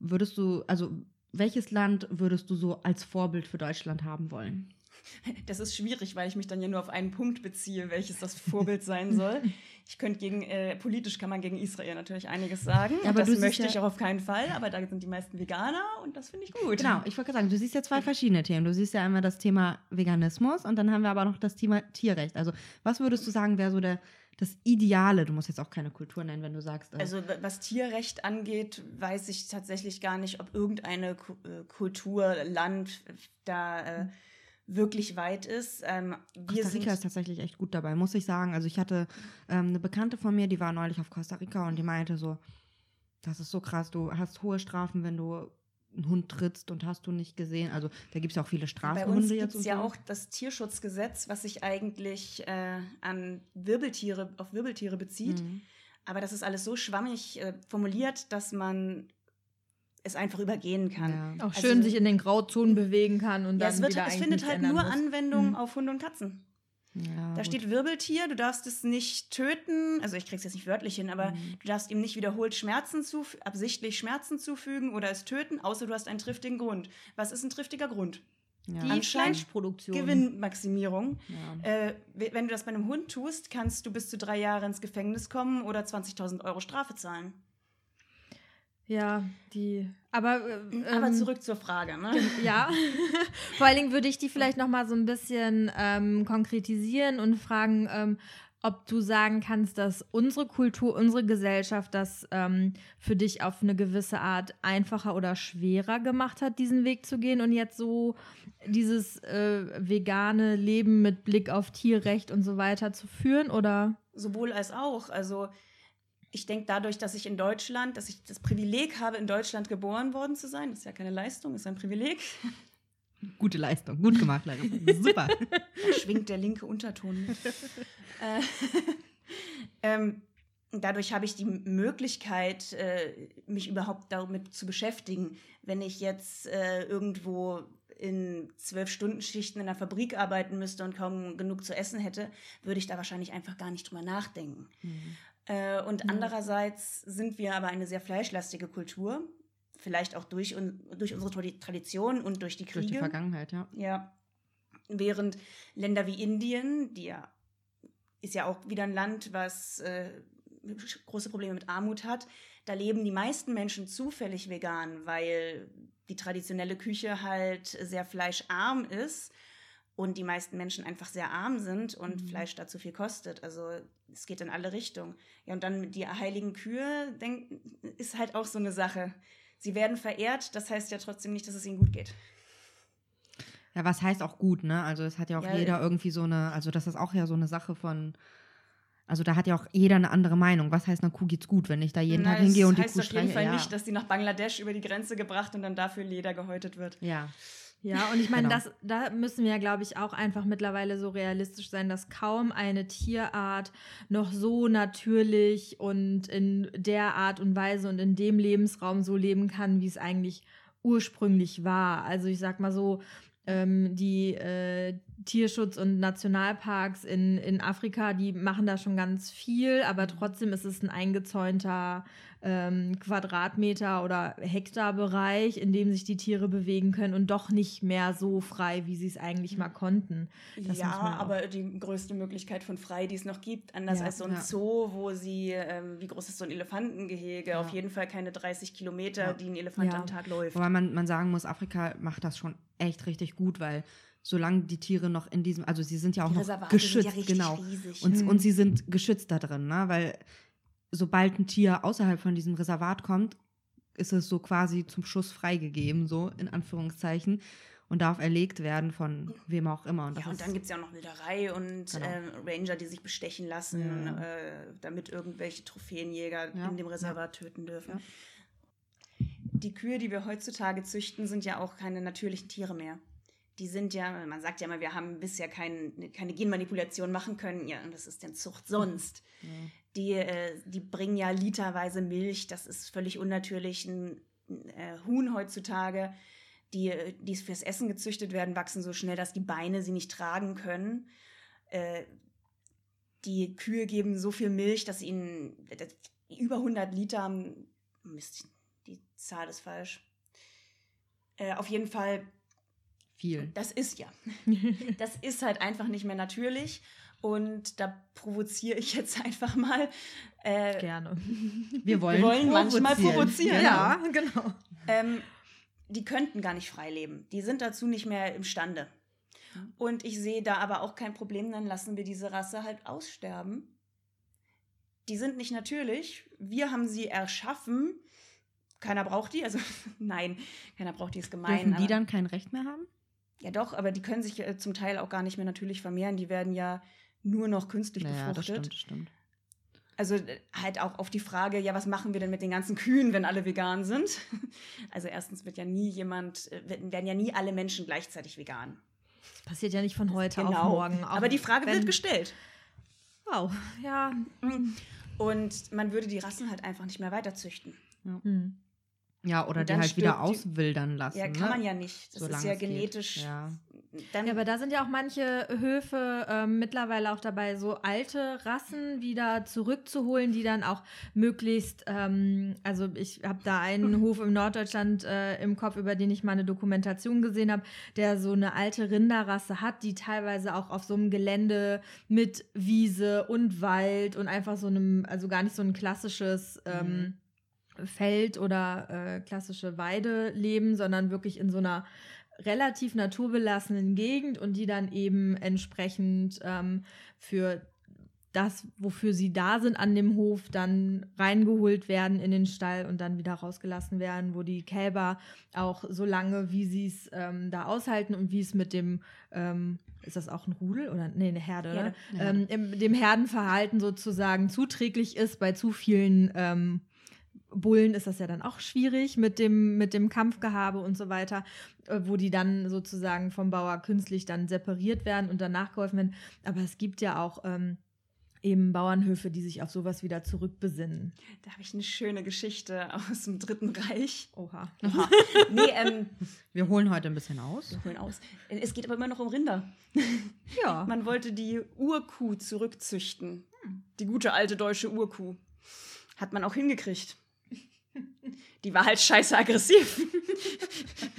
würdest du, also welches Land würdest du so als Vorbild für Deutschland haben wollen?
Das ist schwierig, weil ich mich dann ja nur auf einen Punkt beziehe, welches das Vorbild sein soll. Ich könnte gegen, äh, politisch kann man gegen Israel natürlich einiges sagen.
Ja, aber
das möchte
ja-
ich auch auf keinen Fall, aber da sind die meisten Veganer und das finde ich gut.
Genau, ich wollte gerade sagen, du siehst ja zwei verschiedene Themen. Du siehst ja einmal das Thema Veganismus und dann haben wir aber noch das Thema Tierrecht. Also, was würdest du sagen, wäre so der, das Ideale? Du musst jetzt auch keine Kultur nennen, wenn du sagst. äh,
Also w- was Tierrecht angeht, weiß ich tatsächlich gar nicht, ob irgendeine äh, Kultur, Land da äh, wirklich weit ist. Ähm, wir
Costa Rica ist tatsächlich echt gut dabei, muss ich sagen. Also ich hatte ähm, eine Bekannte von mir, die war neulich auf Costa Rica und die meinte so, das ist so krass, du hast hohe Strafen, wenn du einen Hund trittst und hast du nicht gesehen. Also da gibt es ja auch viele
Bei uns
Straßenhunde
gibt
jetzt
es
und
ja
so.
auch das Tierschutzgesetz, was sich eigentlich äh, an Wirbeltiere, auf Wirbeltiere bezieht.
Mhm.
Aber das ist alles so schwammig äh, formuliert, dass man es einfach übergehen kann.
Ja.
Auch
Also-
schön sich in den Grauzonen bewegen kann und
Ja,
dann
es, wird,
wieder
es findet halt nur
muss.
Anwendung
Mhm.
auf Hunde und Katzen.
Ja,
Da
gut.
steht Wirbeltier, du darfst es nicht töten, also ich krieg's jetzt nicht wörtlich hin, aber
Mhm.
du darfst ihm nicht wiederholt Schmerzen zuf absichtlich Schmerzen zufügen oder es töten, außer du hast einen triftigen Grund. Was ist ein triftiger Grund?
ja.
Die Fleischproduktion.
Gewinnmaximierung.
ja.
Äh, we- wenn du das bei einem Hund tust, kannst du bis zu drei Jahre ins Gefängnis kommen oder 20.000 Euro Strafe zahlen.
Ja, die. Aber, äh,
Aber
ähm,
zurück zur Frage. Ne?
Ja. Vor allen Dingen würde ich die vielleicht noch mal so ein bisschen ähm, konkretisieren und fragen, ähm, ob du sagen kannst, dass unsere Kultur, unsere Gesellschaft das ähm, für dich auf eine gewisse Art einfacher oder schwerer gemacht hat, diesen Weg zu gehen und jetzt so dieses äh, vegane Leben mit Blick auf Tierrecht und so weiter zu führen oder?
Sowohl als auch. Also ich denke dadurch, dass ich in Deutschland, dass ich das Privileg habe, in Deutschland geboren worden zu sein, das ist ja keine Leistung, ist ein Privileg.
Gute Leistung, gut gemacht, Larissa. Super.
Da schwingt der linke Unterton. äh, ähm, dadurch habe ich die Möglichkeit, äh, mich überhaupt damit zu beschäftigen. Wenn ich jetzt äh, irgendwo in zwölf Stunden Schichten in einer Fabrik arbeiten müsste und kaum genug zu essen hätte, würde ich da wahrscheinlich einfach gar nicht drüber nachdenken. Äh, und
Mhm.
andererseits sind wir aber eine sehr fleischlastige Kultur, vielleicht auch durch, un durch unsere Tradi- Tradition und durch die Kriege.
Durch die Vergangenheit, ja.
Ja. Während Länder wie Indien, die ja ist ja auch wieder ein Land, was äh, große Probleme mit Armut hat, da leben die meisten Menschen zufällig vegan, weil die traditionelle Küche halt sehr fleischarm ist und die meisten Menschen einfach sehr arm sind und
Mhm.
Fleisch da zu viel kostet. Also es geht in alle Richtungen. Ja, und dann die heiligen Kühe denk, ist halt auch so eine Sache. Sie werden verehrt, das heißt ja trotzdem nicht, dass es ihnen gut geht.
Ja, was heißt auch gut, ne? Also es hat ja auch
Ja,
jeder irgendwie so eine, also das ist auch ja so eine Sache von, also da hat ja auch jeder eine andere Meinung. Was heißt, einer Kuh geht's gut, wenn ich da jeden
Na,
Tag hingehe und die
Das
Kuh
heißt auf jeden
streiche?
Fall
ja.
nicht, dass sie nach Bangladesch über die Grenze gebracht und dann dafür Leder gehäutet wird.
ja.
Ja, und ich meine,
Genau.
das, da müssen wir ja, glaube ich, auch einfach mittlerweile so realistisch sein, dass kaum eine Tierart noch so natürlich und in der Art und Weise und in dem Lebensraum so leben kann, wie es eigentlich ursprünglich war. Also ich sag mal so, ähm, die äh, Tierschutz- und Nationalparks in, in Afrika, die machen da schon ganz viel, aber trotzdem ist es ein eingezäunter ähm, Quadratmeter oder Hektarbereich, in dem sich die Tiere bewegen können und doch nicht mehr so frei, wie sie es eigentlich mal konnten. Das
ja, aber die größte Möglichkeit von frei, die es noch gibt, anders
Ja,
als so ein
ja.
Zoo, wo sie, ähm, wie groß ist so ein Elefantengehege?
Ja.
Auf jeden Fall keine 30 Kilometer,
Ja.
die ein Elefant
Ja.
am Tag läuft.
Wobei man, man sagen muss, Afrika macht das schon echt richtig gut, weil solange die Tiere noch in diesem, also sie sind ja auch
Die
noch
Reservate sind
geschützt,
ja richtig
genau.
riesig.
Und,
Mhm.
und sie sind geschützt da drin, ne? Weil sobald ein Tier außerhalb von diesem Reservat kommt, ist es so quasi zum Schuss freigegeben, so in Anführungszeichen, und darf erlegt werden von wem auch immer. Und
Ja, und dann gibt es ja auch noch Wilderei und
Genau.
ähm, Ranger, die sich bestechen lassen,
Ja.
äh, damit irgendwelche Trophäenjäger
Ja,
in dem. Reservat töten dürfen. Die Kühe, die wir heutzutage züchten, sind ja auch keine natürlichen Tiere mehr. Die sind ja, man sagt ja immer, wir haben bisher kein, keine Genmanipulation machen können. Ja, und das ist denn Zucht sonst. Die, äh, die bringen ja literweise Milch, das ist völlig unnatürlich. Ein äh, Huhn heutzutage, die, die fürs Essen gezüchtet werden, wachsen so schnell, dass die Beine sie nicht tragen können. Äh, die Kühe geben so viel Milch, dass ihnen über 100 Liter, haben- Mist, die Zahl ist falsch. Äh, auf jeden Fall
viel.
das ist ja. Das ist halt einfach nicht mehr natürlich. Und da provoziere ich jetzt einfach mal. Äh,
Gerne.
Wir wollen,
Wir wollen manchmal provozieren.
Ja, genau.
ähm, die könnten gar nicht frei leben. Die sind dazu nicht mehr imstande. Und ich sehe da aber auch kein Problem, dann lassen wir diese Rasse halt aussterben. Die sind nicht natürlich. Wir haben sie erschaffen. Keiner braucht die. Also nein, keiner braucht die, ist gemein.
Dürfen die dann kein Recht mehr haben?
Ja, doch, aber die können sich äh, zum Teil auch gar nicht mehr natürlich vermehren. Die werden ja nur noch künstlich
Naja, das
befruchtet.
stimmt, das stimmt.
Also äh, halt auch auf die Frage, ja, was machen wir denn mit den ganzen Kühen, wenn alle vegan sind? Also erstens wird ja nie jemand, äh, werden ja nie alle Menschen gleichzeitig vegan.
Das passiert ja nicht von heute
Genau.
auf morgen.
Aber die Frage wird gestellt.
Wow, ja.
Und man würde die Rassen halt einfach nicht mehr weiterzüchten.
Hm.
Ja, oder
Und
die halt wieder auswildern lassen.
Ja, kann
ne?
man ja nicht. Das
Solange
ist ja genetisch.
Ja.
Dann,
Ja, aber da sind ja auch manche Höfe ähm, mittlerweile auch dabei, so alte Rassen wieder zurückzuholen, die dann auch möglichst, ähm, also ich habe da einen Hof im Norddeutschland äh, im Kopf, über den ich mal eine Dokumentation gesehen habe, der so eine alte Rinderrasse hat, die teilweise auch auf so einem Gelände mit Wiese und Wald und einfach so einem, also gar nicht so ein klassisches ähm, Feld oder äh, klassische Weide leben, sondern wirklich in so einer relativ naturbelassenen Gegend und die dann eben entsprechend ähm, für das, wofür sie da sind an dem Hof, dann reingeholt werden in den Stall und dann wieder rausgelassen werden, wo die Kälber auch so lange, wie sie es ähm, da aushalten und wie es mit dem, ähm, ist das auch ein Rudel oder nee, eine Herde,
Herde,
ne?
ja.
Ähm, im, dem Herdenverhalten sozusagen zuträglich ist bei zu vielen ähm, Bullen ist das ja dann auch schwierig mit dem, mit dem Kampfgehabe und so weiter, wo die dann sozusagen vom Bauer künstlich dann separiert werden und danach geholfen werden. Aber es gibt ja auch ähm, eben Bauernhöfe, die sich auf sowas wieder zurückbesinnen.
da habe ich eine schöne Geschichte aus dem Dritten Reich.
Oha.
Oha. nee, ähm,
Wir holen heute ein bisschen aus.
wir holen aus. Es geht aber immer noch um Rinder.
Ja.
Man wollte die Urkuh zurückzüchten. Die gute alte deutsche Urkuh. Hat man auch hingekriegt. Die war halt scheiße aggressiv.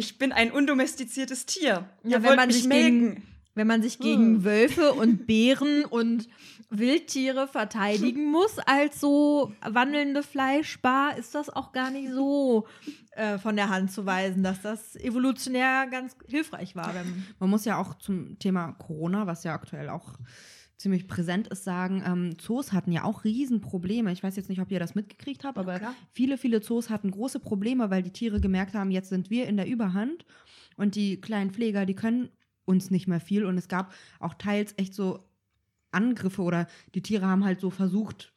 Ich bin ein undomestiziertes Tier.
Ja,
Ihr
wenn man
mich
sich
melken.
gegen, wenn man sich gegen
Hm.
Wölfe und Bären und Wildtiere verteidigen muss als so wandelnde Fleischbar, ist das auch gar nicht so äh, von der Hand zu weisen, dass das evolutionär ganz hilfreich war.
Man muss ja auch zum Thema Corona, was ja aktuell auch ziemlich präsent ist, sagen, ähm, Zoos hatten ja auch Riesenprobleme. Ich weiß jetzt nicht, ob ihr das mitgekriegt habt, aber
klar.
viele, viele Zoos hatten große Probleme, weil die Tiere gemerkt haben, jetzt sind wir in der Überhand und die kleinen Pfleger, die können uns nicht mehr viel. Und es gab auch teils echt so Angriffe oder die Tiere haben halt so versucht,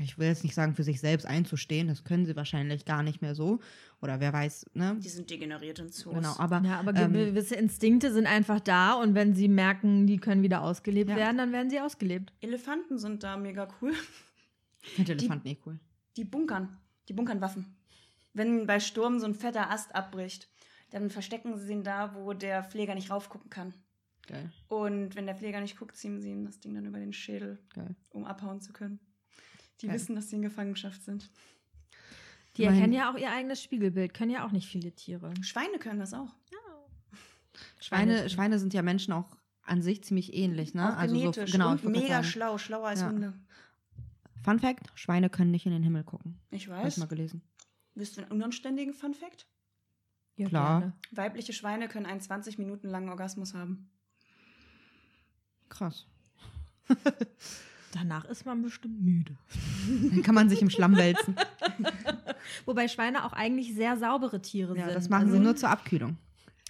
ich will jetzt nicht sagen, für sich selbst einzustehen, das können sie wahrscheinlich gar nicht mehr so. Oder wer weiß, ne?
Die sind degeneriert in Zoos.
Genau, aber,
Ja, aber
ähm,
gewisse Instinkte sind einfach da und wenn sie merken, die können wieder ausgelebt
Ja.
werden, dann werden sie ausgelebt.
Elefanten sind da mega cool.
ich finde Elefanten eh cool.
Die bunkern. Die bunkern Waffen. Wenn bei Sturm so ein fetter Ast abbricht, dann verstecken sie ihn da, wo der Pfleger nicht raufgucken kann.
Geil,
Und wenn der Pfleger nicht guckt, ziehen sie ihm das Ding dann über den Schädel,
geil.
um abhauen zu können. Die
Geil.
wissen, dass sie in Gefangenschaft sind.
Die
Mein-
erkennen ja auch ihr eigenes Spiegelbild, können ja auch nicht viele Tiere.
Schweine können das auch.
Schweine, Schweine sind ja Menschen auch an sich ziemlich ähnlich, ne?
Auch genetisch
so, genau,
und
ich
mega
sagen.
schlau, schlauer als
Ja.
Hunde.
Fun Fact: Schweine können nicht in den Himmel gucken.
Ich
Habe ich
weiß.
mal gelesen.
Willst du einen unanständigen Fun Fact?
Ja,
Klar.
gerne.
Weibliche Schweine können einen 20 Minuten langen Orgasmus haben.
Krass.
Danach ist man bestimmt müde.
Dann kann man sich im Schlamm wälzen.
Wobei Schweine auch eigentlich sehr saubere Tiere
Ja,
sind.
das machen
also,
sie nur zur Abkühlung.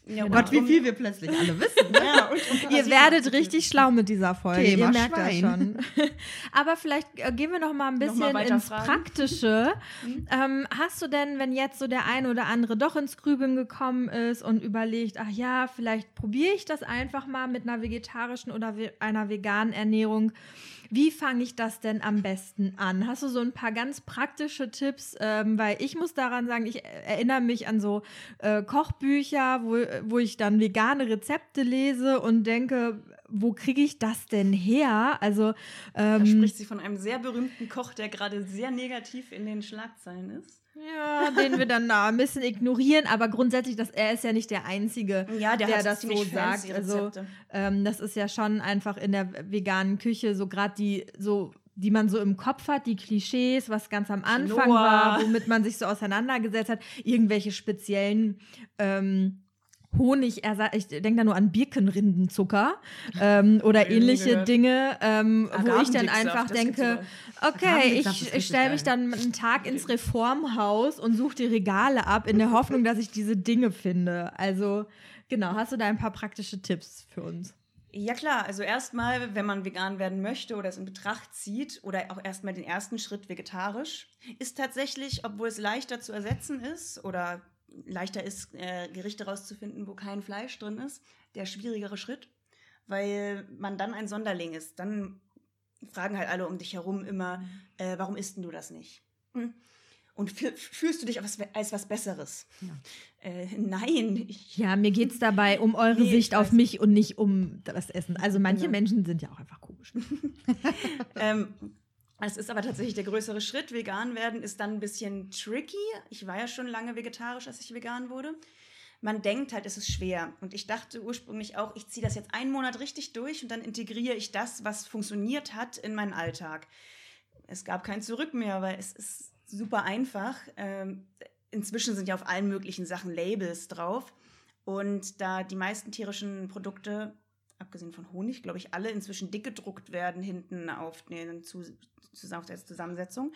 Ja,
Gott, wie
viel wir plötzlich alle wissen.
Ja, und, und
Ihr werdet richtig schlau mit dieser Folge.
Thema
Ihr merkt
Schwein.
das schon. Aber vielleicht äh, gehen wir noch mal ein bisschen ins
fragen.
Praktische.
Mhm.
Ähm, hast du denn, wenn jetzt so der ein oder andere doch ins Grübeln gekommen ist und überlegt, ach ja, vielleicht probiere ich das einfach mal mit einer vegetarischen oder einer veganen Ernährung. Wie fange ich das denn am besten an? Hast du so ein paar ganz praktische Tipps? Ähm, weil ich muss daran sagen, ich erinnere mich an so äh, Kochbücher, wo, wo ich dann vegane Rezepte lese und denke, wo kriege ich das denn her? Also
Da
ähm,
spricht sie von einem sehr berühmten Koch, der gerade sehr negativ in den Schlagzeilen ist.
Ja, den wir dann da ein bisschen ignorieren, aber grundsätzlich, das, er ist ja nicht der Einzige,
Ja, der,
der das so sagt. Also ähm, das ist ja schon einfach in der veganen Küche so gerade die so die man so im Kopf hat, die Klischees, was ganz am Anfang
Quinoa.
war, womit man sich so auseinandergesetzt hat, irgendwelche speziellen ähm, Honig, ich denke da nur an Birkenrindenzucker ähm, oder ähnliche. Dinge, ähm, wo ich dann einfach denke, okay, ich, ich stelle mich dann einen Tag ins Reformhaus und suche die Regale ab, in der Hoffnung, dass ich diese Dinge finde. Also, genau, hast du da ein paar praktische Tipps für uns?
Ja klar, also erstmal, wenn man vegan werden möchte oder es in Betracht zieht oder auch erstmal den ersten Schritt vegetarisch, ist tatsächlich, obwohl es leichter zu ersetzen ist oder leichter ist, äh, Gerichte rauszufinden, wo kein Fleisch drin ist, der schwierigere Schritt, weil man dann ein Sonderling ist. Dann fragen halt alle um dich herum immer, äh, warum isst denn du das nicht? Hm. Und fü- fühlst du dich als, als was Besseres? Äh, nein,
Ja, mir geht es dabei um eure
Nee, ich
Sicht auf mich und nicht um das Essen. Also manche
Genau.
Menschen sind ja auch einfach komisch.
ähm, es ist aber tatsächlich der größere Schritt. Vegan werden ist dann ein bisschen tricky. Ich war ja schon lange vegetarisch, als ich vegan wurde. Man denkt halt, es ist schwer. Und ich dachte ursprünglich auch, ich ziehe das jetzt einen Monat richtig durch und dann integriere ich das, was funktioniert hat, in meinen Alltag. Es gab kein Zurück mehr, weil es ist super einfach. Ähm, inzwischen sind ja auf allen möglichen Sachen Labels drauf. Und da die meisten tierischen Produkte, abgesehen von Honig, glaube ich, alle inzwischen dick gedruckt werden hinten auf den Auf der Zusammensetzung,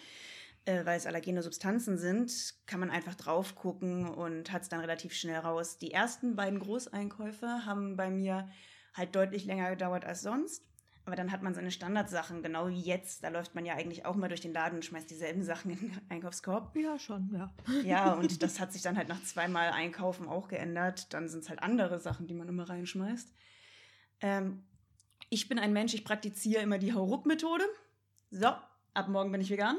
äh, weil es allergene Substanzen sind, kann man einfach drauf gucken und hat es dann relativ schnell raus. Die ersten beiden Großeinkäufe haben bei mir halt deutlich länger gedauert als sonst. Aber dann hat man seine Standardsachen, genau wie jetzt. Da läuft man ja eigentlich auch mal durch den Laden und schmeißt dieselben Sachen in den Einkaufskorb.
Ja, schon, ja.
Ja, und das hat sich dann halt nach zweimal Einkaufen auch geändert. Dann sind es halt andere Sachen, die man immer reinschmeißt. Ähm, ich bin ein Mensch, ich praktiziere immer die Hauruck-Methode. So, ab morgen bin ich vegan.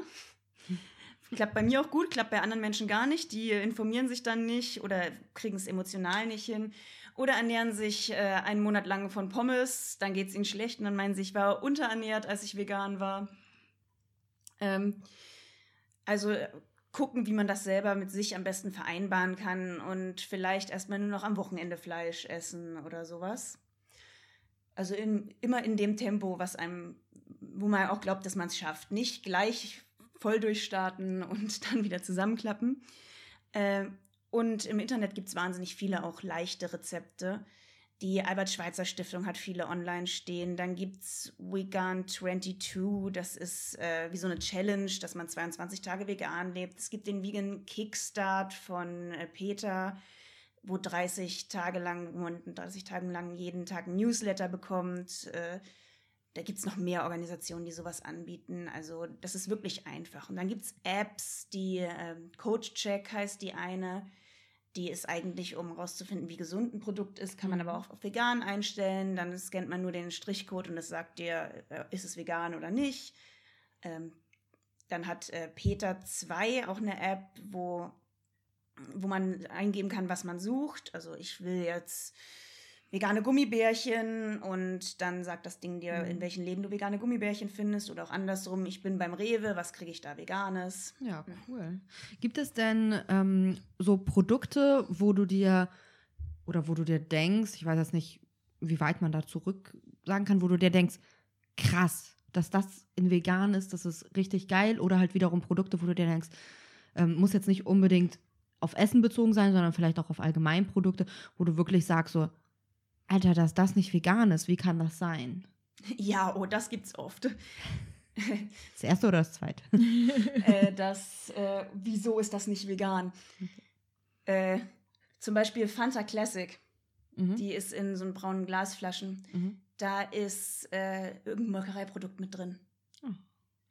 Klappt bei mir auch gut, klappt bei anderen Menschen gar nicht. Die informieren sich dann nicht oder kriegen es emotional nicht hin oder ernähren sich äh, einen Monat lang von Pommes. Dann geht es ihnen schlecht und dann meinen sie, ich war unterernährt, als ich vegan war. Ähm, also äh, gucken, wie man das selber mit sich am besten vereinbaren kann und vielleicht erstmal nur noch am Wochenende Fleisch essen oder sowas. Also in, immer in dem Tempo, was einem, wo man auch glaubt, dass man es schafft. Nicht gleich voll durchstarten und dann wieder zusammenklappen. Äh, und im Internet gibt es wahnsinnig viele auch leichte Rezepte. Die Albert-Schweitzer-Stiftung hat viele online stehen. Dann gibt es Vegan 22, das ist äh, wie so eine Challenge, dass man 22 Tage vegan lebt. Es gibt den Vegan Kickstart von äh, Peter, wo 30 Tage lang, wo man 30 Tage lang jeden Tag ein Newsletter bekommt. Äh, da gibt es noch mehr Organisationen, die sowas anbieten. Also das ist wirklich einfach. Und dann gibt es Apps, die äh, Coach Check heißt die eine die ist eigentlich, um herauszufinden, wie gesund ein Produkt ist, kann man aber auch auf vegan einstellen. Dann scannt man nur den Strichcode und es sagt dir, äh, ist es vegan oder nicht. Ähm, dann hat äh, Peter 2 auch eine App, wo, wo man eingeben kann, was man sucht. Also ich will jetzt vegane Gummibärchen und dann sagt das Ding dir, in mhm. welchen Läden du vegane Gummibärchen findest oder auch andersrum, ich bin beim Rewe, was kriege ich da veganes?
Ja, cool. Gibt es denn ähm, so Produkte, wo du dir oder wo du dir denkst, ich weiß jetzt nicht, wie weit man da zurück sagen kann, wo du dir denkst, krass, dass das in vegan ist, das ist richtig geil oder halt wiederum Produkte, wo du dir denkst, ähm, muss jetzt nicht unbedingt auf Essen bezogen sein, sondern vielleicht auch auf Allgemeinprodukte, wo du wirklich sagst so, Alter, dass das nicht vegan ist, wie kann das sein?
Ja, oh, das gibt's oft.
Das erste oder das zweite?
äh, das, äh, wieso ist das nicht vegan? Äh, zum Beispiel Fanta Classic. Mhm. Die ist in so einen braunen Glasflaschen. Mhm. Da ist äh, irgendein Molkereiprodukt mit drin. Oh.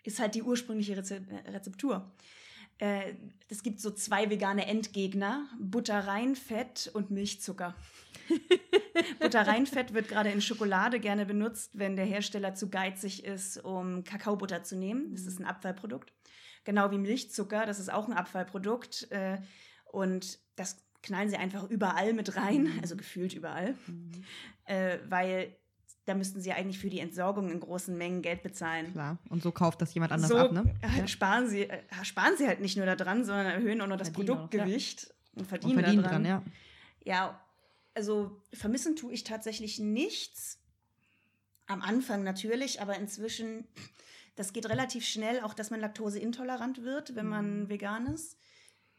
Ist halt die ursprüngliche Rezeptur. Äh, es gibt so zwei vegane Endgegner: Butter rein, Fett und Milchzucker. Butterreinfett wird gerade in Schokolade gerne benutzt, wenn der Hersteller zu geizig ist, um Kakaobutter zu nehmen. Das ist ein Abfallprodukt. Genau wie Milchzucker, das ist auch ein Abfallprodukt. Äh, und das knallen sie einfach überall mit rein, mhm. also gefühlt überall, mhm. Äh, weil da müssten sie eigentlich für die Entsorgung in großen Mengen Geld bezahlen.
Klar. Und so kauft das jemand anders
so
ab, ne?
Ja. Sparen, sie, äh, sparen sie halt nicht nur daran, sondern erhöhen auch noch das verdienen Produktgewicht auch, ja. und verdienen, und verdienen daran. Dran, ja. ja, also vermissen tue ich tatsächlich nichts. Am Anfang natürlich, aber inzwischen, das geht relativ schnell, auch dass man laktoseintolerant wird, wenn man mhm. vegan ist.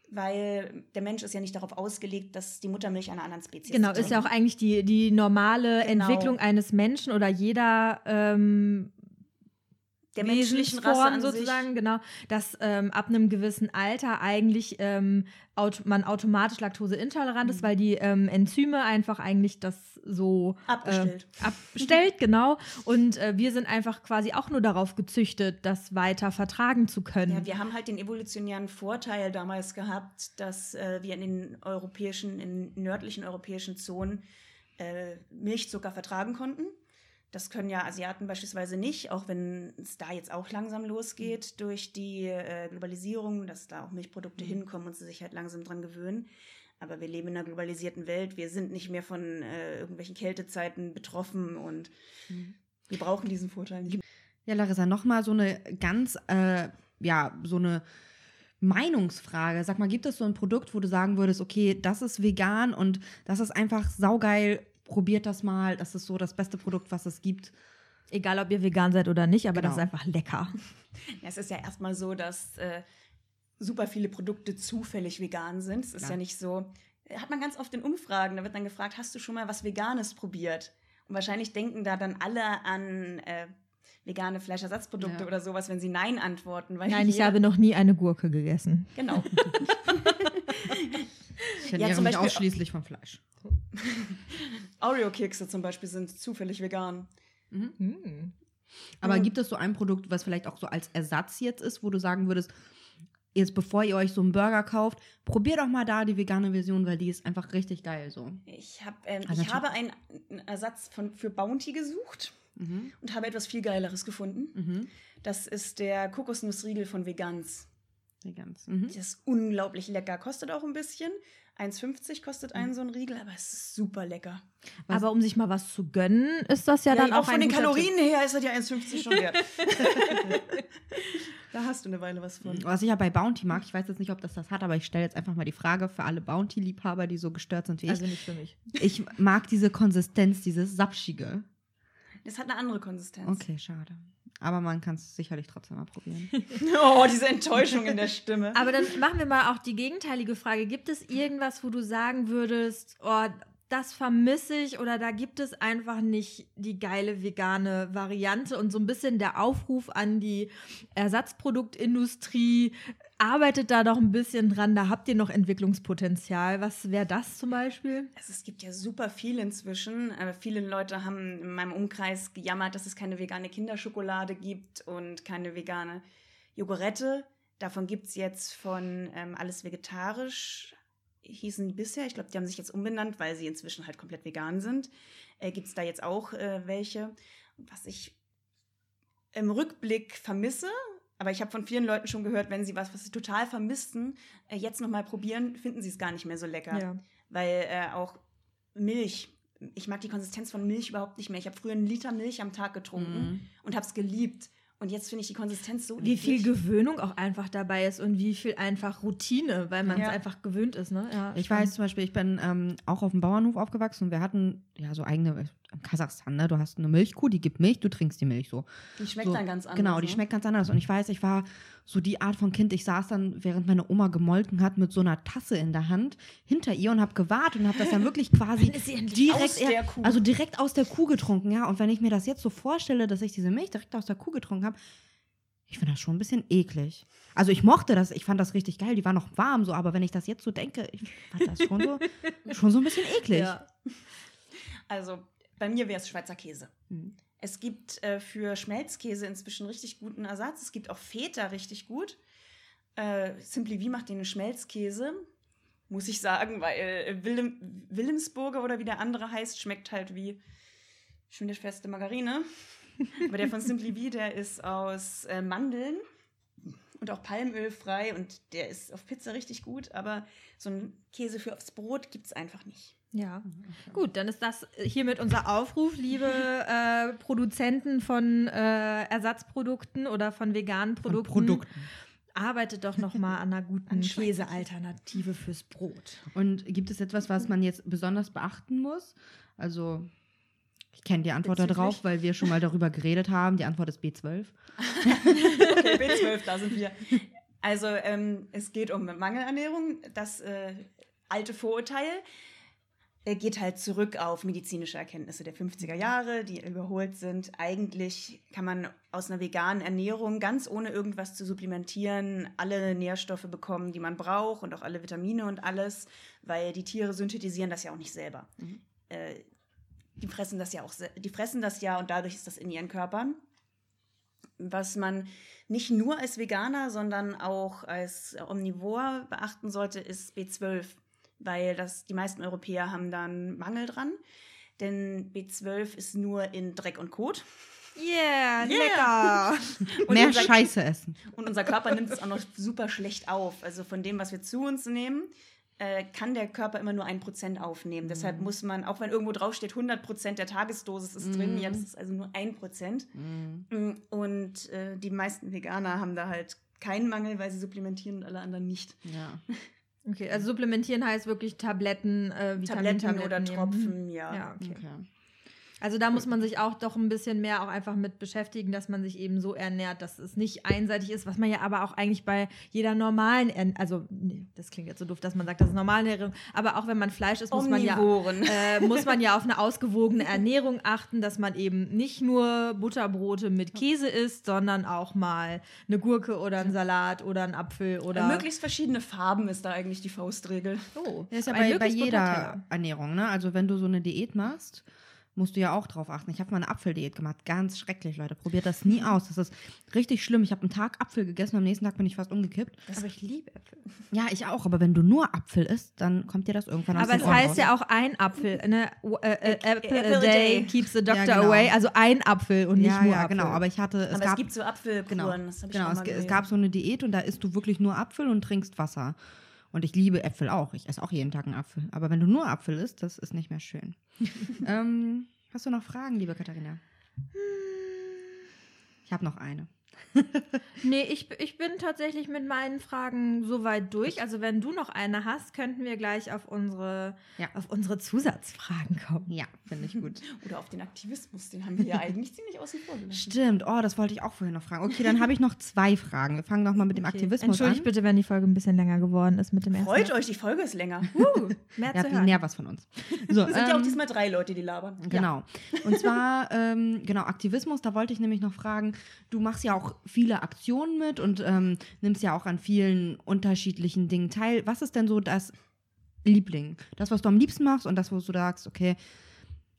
Weil der Mensch ist ja nicht darauf ausgelegt, dass die Muttermilch einer anderen Spezies
Genau, ist ja auch eigentlich die, die normale genau. Entwicklung eines Menschen oder jeder ähm, der menschlichen Rasse sozusagen, sich. genau, dass ähm, ab einem gewissen Alter eigentlich ähm, aut man automatisch laktoseintolerant mhm. ist, weil die ähm, Enzyme einfach eigentlich das so
abgestellt,
äh, abstellt, genau. Und äh, wir sind einfach quasi auch nur darauf gezüchtet, das weiter vertragen zu können.
Ja, wir haben halt den evolutionären Vorteil damals gehabt, dass äh, wir in den europäischen, in nördlichen europäischen Zonen äh, Milchzucker vertragen konnten. Das können ja Asiaten beispielsweise nicht, auch wenn es da jetzt auch langsam losgeht mhm. durch die äh, Globalisierung, dass da auch Milchprodukte mhm. hinkommen und sie sich halt langsam dran gewöhnen. Aber wir leben in einer globalisierten Welt. Wir sind nicht mehr von äh, irgendwelchen Kältezeiten betroffen und mhm. wir brauchen diesen Vorteil nicht.
Ja, Larissa, nochmal so eine ganz, äh, ja, so eine Meinungsfrage. Sag mal, gibt es so ein Produkt, wo du sagen würdest, okay, das ist vegan und das ist einfach saugeil probiert das mal. Das ist so das beste Produkt, was es gibt.
Egal, ob ihr vegan seid oder nicht, aber genau. das ist einfach lecker.
Ja, es ist ja erstmal so, dass äh, super viele Produkte zufällig vegan sind. Es ist ja. ja nicht so. Hat man ganz oft in Umfragen, da wird dann gefragt, hast du schon mal was Veganes probiert? Und wahrscheinlich denken da dann alle an äh, vegane Fleischersatzprodukte ja. oder sowas, wenn sie Nein antworten.
Nein, ich habe noch nie eine Gurke gegessen.
Genau.
ich ernähre ja, mich ausschließlich von Fleisch.
Oreo-Kekse zum Beispiel sind zufällig vegan.
Mhm. Mhm. Aber mhm. gibt es so ein Produkt, was vielleicht auch so als Ersatz jetzt ist, wo du sagen würdest, jetzt bevor ihr euch so einen Burger kauft, probiert doch mal da die vegane Version, weil die ist einfach richtig geil so.
Ich, hab, ähm, also ich habe einen Ersatz von, für Bounty gesucht mhm. und habe etwas viel Geileres gefunden. Mhm. Das ist der Kokosnussriegel von Vegans.
Vegans.
Mhm. Das ist unglaublich lecker, kostet auch ein bisschen. 1,50 kostet mhm. so ein Riegel, aber es ist super lecker.
Was? Aber um sich mal was zu gönnen, ist das ja, ja dann auch, auch
von den Kalorien her ist das ja 1,50 schon wert. da hast du eine Weile was von.
Was ich ja bei Bounty mag, ich weiß jetzt nicht, ob das das hat, aber ich stelle jetzt einfach mal die Frage für alle Bounty-Liebhaber, die so gestört sind wie ich.
Also nicht für mich.
Ich mag diese Konsistenz, dieses Sapschige.
Das hat eine andere Konsistenz.
Okay, schade. Aber man kann es sicherlich trotzdem mal probieren.
oh, diese Enttäuschung in der Stimme.
Aber dann machen wir mal auch die gegenteilige Frage. Gibt es irgendwas, wo du sagen würdest, oh, das vermisse ich oder da gibt es einfach nicht die geile vegane Variante und so ein bisschen der Aufruf an die Ersatzproduktindustrie. Arbeitet da doch ein bisschen dran, da habt ihr noch Entwicklungspotenzial. Was wäre das zum Beispiel?
Also es gibt ja super viel inzwischen. Äh, viele Leute haben in meinem Umkreis gejammert, dass es keine vegane Kinderschokolade gibt und keine vegane Jogurette. Davon gibt es jetzt von ähm, Alles Vegetarisch, hießen die bisher. Ich glaube, die haben sich jetzt umbenannt, weil sie inzwischen halt komplett vegan sind. Äh, gibt es da jetzt auch äh, welche. Was ich im Rückblick vermisse, aber ich habe von vielen Leuten schon gehört, wenn sie was, was sie total vermissten, äh, jetzt nochmal probieren, finden sie es gar nicht mehr so lecker.
Ja.
Weil äh, auch Milch, ich mag die Konsistenz von Milch überhaupt nicht mehr. Ich habe früher einen Liter Milch am Tag getrunken
Mhm.
und habe es geliebt. Und jetzt finde ich die Konsistenz so
Wie viel. Gewöhnung auch einfach dabei ist und wie viel einfach Routine, weil man es
Ja.
einfach gewöhnt ist. Ne? Ja,
Ich
schon.
weiß zum Beispiel, ich bin ähm, auch auf dem Bauernhof aufgewachsen und wir hatten ja so eigene, in Kasachstan, ne? Du hast eine Milchkuh, die gibt Milch, du trinkst die Milch so.
Die schmeckt
so,
dann ganz anders.
Genau, die
ne?
schmeckt ganz anders. Und ich weiß, ich war so die Art von Kind, ich saß dann, während meine Oma gemolken hat, mit so einer Tasse in der Hand hinter ihr und habe gewartet und habe das dann wirklich quasi direkt,
aus der Kuh?
also direkt aus der Kuh getrunken, ja. Und wenn ich mir das jetzt so vorstelle, dass ich diese Milch direkt aus der Kuh getrunken habe, ich finde das schon ein bisschen eklig. Also ich mochte das, ich fand das richtig geil, die war noch warm so, aber wenn ich das jetzt so denke, ich fand das schon so, schon so ein bisschen eklig.
Ja.
Also bei mir wäre es Schweizer Käse.
Mhm.
Es gibt äh, für Schmelzkäse inzwischen richtig guten Ersatz. Es gibt auch Feta richtig gut. Äh, Simply V macht den Schmelzkäse, muss ich sagen, weil äh, Willem, Wilhelmsburger oder wie der andere heißt, schmeckt halt wie feste Margarine. Aber der von Simply V, der ist aus äh, Mandeln und auch Palmöl frei und der ist auf Pizza richtig gut. Aber so ein Käse für aufs Brot gibt es einfach nicht.
Ja, gut, dann ist das hiermit unser Aufruf, liebe äh, Produzenten von äh, Ersatzprodukten oder von veganen
Von
Produkten.
Produkten.
Arbeitet doch noch mal an einer guten Käsealternative fürs Brot.
Und gibt es etwas, was man jetzt besonders beachten muss? Also, ich kenne die Antwort
Bezüglich?
darauf, weil wir schon mal darüber geredet haben. Die Antwort ist B12.
Okay, B12, da sind wir. Also ähm, es geht um Mangelernährung. Das äh, alte Vorurteil geht halt zurück auf medizinische Erkenntnisse der 50er Jahre, die überholt sind. Eigentlich kann man aus einer veganen Ernährung ganz ohne irgendwas zu supplementieren alle Nährstoffe bekommen, die man braucht und auch alle Vitamine und alles, weil die Tiere synthetisieren das ja auch nicht selber.
Mhm.
Äh, die fressen das ja auch, die fressen das ja und dadurch ist das in ihren Körpern. Was man nicht nur als Veganer, sondern auch als Omnivor beachten sollte, ist B12, weil das, die meisten Europäer haben da einen Mangel dran. Denn B12 ist nur in Dreck und Kot.
Yeah,
Yeah.
lecker!
Und
Mehr
unser,
Scheiße essen.
und unser Körper nimmt es auch noch super schlecht auf. Also von dem, was wir zu uns nehmen, äh, kann der Körper immer nur ein Prozent aufnehmen. Deshalb muss man, auch wenn irgendwo draufsteht, 100 Prozent der Tagesdosis ist drin,
Mhm.
jetzt ist es also nur ein Prozent.
Mhm.
Mm, Und äh, die meisten Veganer haben da halt keinen Mangel, weil sie supplementieren und alle anderen nicht.
Ja.
Okay, also supplementieren heißt wirklich Tabletten, äh,
Tabletten
Vitamintabletten
oder
nehmen.
Tropfen, ja.
Ja, okay.
Okay.
Also da muss man sich auch doch ein bisschen mehr auch einfach mit beschäftigen, dass man sich eben so ernährt, dass es nicht einseitig ist, was man ja aber auch eigentlich bei jeder normalen, Ern also nee, das klingt jetzt so doof, dass man sagt, das ist normale Ernährung, aber auch wenn man Fleisch isst, muss man ja äh, muss man ja auf eine ausgewogene Ernährung achten, dass man eben nicht nur Butterbrote mit Käse isst, sondern auch mal eine Gurke oder einen Salat oder einen Apfel oder
Möglichst verschiedene Farben ist da eigentlich die Faustregel.
Oh,
Das ist ja bei, bei jeder. Ernährung, ne? Also wenn du so eine Diät machst, musst du ja auch drauf achten. Ich habe mal eine Apfeldiät gemacht. Ganz schrecklich, Leute. Probiert das nie aus. Das ist richtig schlimm. Ich habe einen Tag Apfel gegessen, am nächsten Tag bin ich fast umgekippt.
Aber ich liebe Äpfel.
Ja, ich auch. Aber wenn du nur Apfel isst, dann kommt dir das irgendwann aus
Aber es heißt
raus.
ja auch ein Apfel, ne? Äh, äh, Apple
Apple
a day keeps the doctor
Ja, genau.
away. Also ein Apfel und nicht
ja,
nur
ja,
Apfel.
genau. Aber ich hatte, es
Aber
gab,
es gibt so Apfelkuren,
genau,
das
genau es, es gab so eine Diät und da isst du wirklich nur Apfel und trinkst Wasser. Und ich liebe Äpfel auch. Ich esse auch jeden Tag einen Apfel. Aber wenn du nur Apfel isst, das ist nicht mehr schön. ähm, hast du noch Fragen, liebe Katharina? Ich habe noch eine.
Nee, ich, ich bin tatsächlich mit meinen Fragen soweit durch. Also wenn du noch eine hast, könnten wir gleich auf unsere,
Ja.
auf unsere Zusatzfragen kommen.
Ja, finde ich gut.
Oder auf den Aktivismus, den haben wir ja eigentlich ziemlich außen vor gelassen.
Stimmt, oh, das wollte ich auch vorhin noch fragen. Okay, dann habe ich noch zwei Fragen. Wir fangen noch mal mit dem
Okay.
Aktivismus
Entschuldigt
an.
bitte, wenn die Folge ein bisschen länger geworden ist mit dem ersten.
Freut euch, die Folge ist länger.
Uh, mehr
Ihr
zu hören.
näher was von uns. So,
Es sind ja auch
ähm,
diesmal drei Leute, die labern.
Genau. Und zwar, ähm, genau, Aktivismus, da wollte ich nämlich noch fragen, du machst ja auch viele Aktionen mit und ähm, nimmst ja auch an vielen unterschiedlichen Dingen teil. Was ist denn so das Liebling? Das, was du am liebsten machst und das, wo du sagst, okay,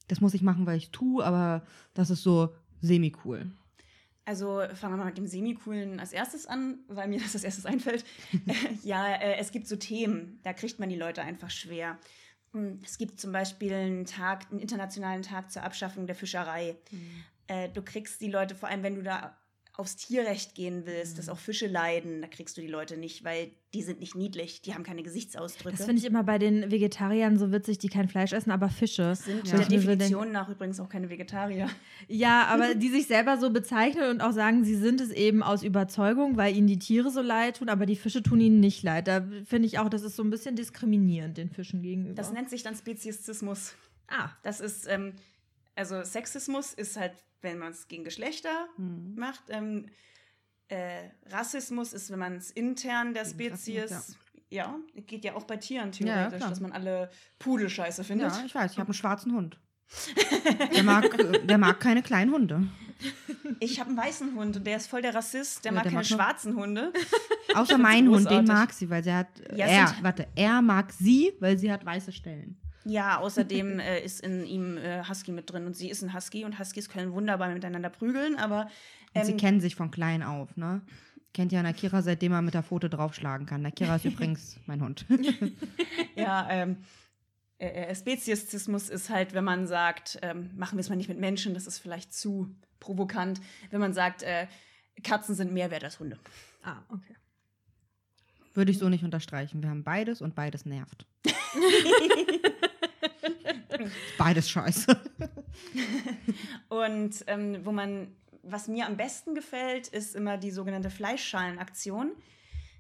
das muss ich machen, weil ich es tue, aber das ist so semi-cool.
Also fangen wir mal mit dem Semi-Coolen als erstes an, weil mir das als erstes einfällt. ja, äh, es gibt so Themen, da kriegt man die Leute einfach schwer. Hm, Es gibt zum Beispiel einen Tag, einen internationalen Tag zur Abschaffung der Fischerei. Äh, du kriegst die Leute, vor allem wenn du da aufs Tierrecht gehen willst, dass auch Fische leiden, da kriegst du die Leute nicht, weil die sind nicht niedlich, die haben keine Gesichtsausdrücke.
Das finde ich immer bei den Vegetariern so witzig, die kein Fleisch essen, aber Fische.
sind
Ja.
der Definition nach übrigens auch keine Vegetarier.
Ja, aber die sich selber so bezeichnen und auch sagen, sie sind es eben aus Überzeugung, weil ihnen die Tiere so leid tun, aber die Fische tun ihnen nicht leid. Da finde ich auch, das ist so ein bisschen diskriminierend den Fischen gegenüber.
Das nennt sich dann Speziesismus.
ah,
Das ist, ähm, also Sexismus ist halt, wenn man es gegen Geschlechter
Mhm.
macht. Ähm, äh, Rassismus ist, wenn man es intern der Spezies,
Rassismus,
ja. geht ja auch bei Tieren
Ja, ja,
theoretisch,
klar.
dass man alle Pudel scheiße findet.
Ja, ich weiß, ich habe einen schwarzen Hund. Der mag, der mag keine kleinen Hunde.
Ich habe einen weißen Hund und der ist voll der Rassist, der
Ja,
mag
der
keine
mag
schwarzen Hunde.
Außer mein Hund, den mag sie, weil sie hat.
Ja,
er, warte, er mag sie, weil sie hat weiße Stellen.
Ja, außerdem äh, ist in ihm äh, Husky mit drin und sie ist ein Husky und Huskys können wunderbar miteinander prügeln, aber
Und sie
ähm,
kennen sich von klein auf, ne? Kennt ja Nakira, seitdem er mit der Pfote draufschlagen kann. Nakira ist übrigens mein Hund.
Ja, ähm, äh, äh, Speziesismus ist halt, wenn man sagt, ähm, machen wir es mal nicht mit Menschen, das ist vielleicht zu provokant. Wenn man sagt, äh, Katzen sind mehr wert als Hunde.
ah, okay.
Würde ich so nicht unterstreichen. Wir haben beides und beides nervt. beides scheiße.
Und ähm, wo man, was mir am besten gefällt, ist immer die sogenannte Fleischschalenaktion.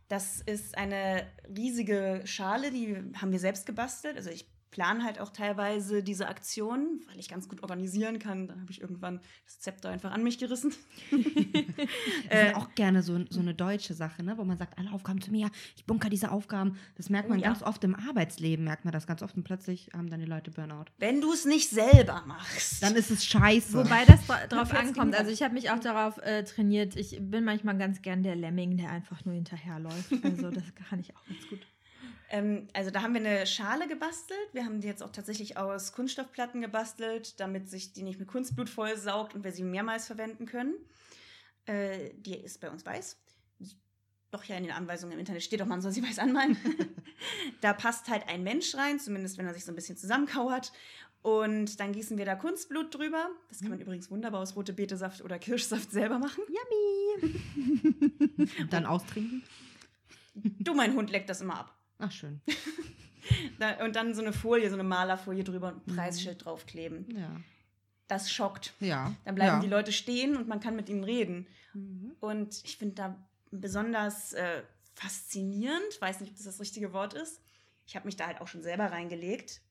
Das ist eine riesige Schale, die haben wir selbst gebastelt. Also ich plane halt auch teilweise diese Aktion, weil ich ganz gut organisieren kann. Dann habe ich irgendwann das Zepter einfach an mich gerissen.
Das ist auch gerne so, so eine deutsche Sache, ne? wo man sagt, alle Aufgaben zu mir, ich bunker diese Aufgaben. Das merkt
Oh
man
ja.
ganz oft im Arbeitsleben, merkt man das ganz oft und plötzlich haben dann die Leute Burnout.
Wenn du es nicht selber machst.
Dann ist es scheiße.
Wobei das dra drauf ankommt. Also ich habe mich auch darauf äh, trainiert. Ich bin manchmal ganz gern der Lemming, der einfach nur hinterherläuft. Also das kann ich auch ganz gut.
Ähm, also da haben wir eine Schale gebastelt. Wir haben die jetzt auch tatsächlich aus Kunststoffplatten gebastelt, damit sich die nicht mit Kunstblut vollsaugt und wir sie mehrmals verwenden können. Äh, die ist bei uns weiß. Doch ja in den Anweisungen im Internet steht doch, man soll sie weiß anmalen. da passt halt ein Mensch rein, zumindest wenn er sich so ein bisschen zusammenkauert. Und dann gießen wir da Kunstblut drüber. Das kann man übrigens wunderbar aus rote Betesaft oder Kirschsaft selber machen.
Und dann austrinken.
Du, mein Hund leckt das immer ab.
Ach, schön.
Da, und dann so eine Folie, so eine Malerfolie drüber und ein Preisschild draufkleben.
Ja.
Das schockt.
Ja.
Dann bleiben
ja.
die Leute stehen und man kann mit ihnen reden.
Mhm.
Und ich finde da besonders äh, faszinierend, weiß nicht, ob das das richtige Wort ist. Ich habe mich da halt auch schon selber reingelegt.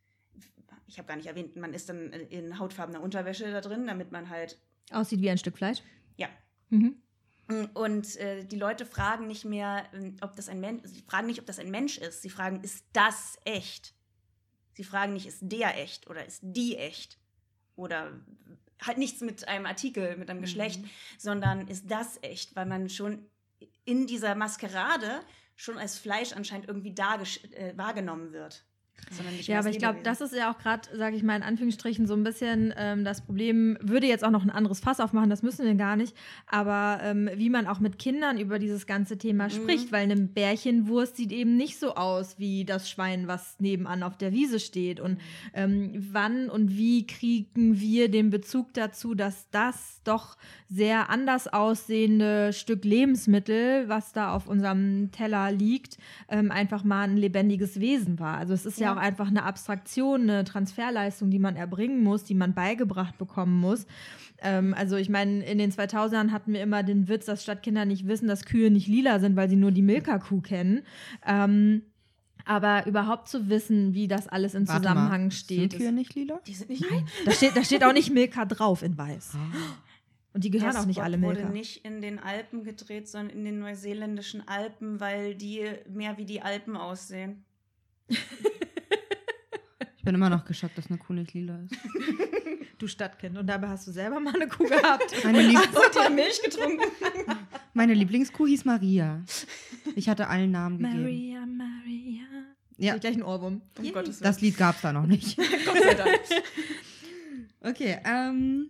Ich habe gar nicht erwähnt, man ist dann in hautfarbener Unterwäsche da drin, damit man halt,
Aussieht wie ein Stück Fleisch.
ja.
Mhm.
Und äh, die Leute fragen nicht mehr, äh, ob das ein Mensch, sie fragen nicht, ob das ein Mensch ist. Sie fragen, ist das echt? Sie fragen nicht, ist der echt oder ist die echt? Oder halt nichts mit einem Artikel, mit einem Geschlecht, sondern ist das echt, weil man schon in dieser Maskerade schon als Fleisch anscheinend irgendwie äh, wahrgenommen wird.
Ja, aber ich glaube, das ist ja auch gerade, sage ich mal in Anführungsstrichen, so ein bisschen ähm, das Problem. Würde jetzt auch noch ein anderes Fass aufmachen, das müssen wir gar nicht. Aber ähm, wie man auch mit Kindern über dieses ganze Thema spricht, weil eine Bärchenwurst sieht eben nicht so aus wie das Schwein, was nebenan auf der Wiese steht. Und ähm, wann und wie kriegen wir den Bezug dazu, dass das doch sehr anders aussehende Stück Lebensmittel, was da auf unserem Teller liegt, ähm, einfach mal ein lebendiges Wesen war. Also es ist ja,
Ja.
auch einfach eine Abstraktion, eine Transferleistung, die man erbringen muss, die man beigebracht bekommen muss. Ähm, also ich meine, in den 2000ern hatten wir immer den Witz, dass Stadtkinder nicht wissen, dass Kühe nicht lila sind, weil sie nur die Milka-Kuh kennen. Ähm, aber überhaupt zu wissen, wie das alles in
Warte
Zusammenhang
mal,
steht.
Sind Kühe nicht lila?
Die sind nicht
Nein, da steht, da steht auch nicht Milka drauf in weiß. Und die gehören
Der
auch nicht
Spot
alle Milka.
wurde nicht in den Alpen gedreht, sondern in den neuseeländischen Alpen, weil die mehr wie die Alpen aussehen.
Ich bin immer noch geschockt, dass eine Kuh nicht lila ist.
Du Stadtkind. Und dabei hast du selber mal eine Kuh gehabt.
Meine, Lieb
Und haben Milch getrunken.
meine Lieblingskuh hieß Maria. Ich hatte allen Namen gegeben.
Maria, Maria.
Ja,
Ja. Gleich ein Ohrwurm.
Um Gottes Willen.
das Lied gab es da noch nicht.
Gott sei Dank.
Okay, ähm,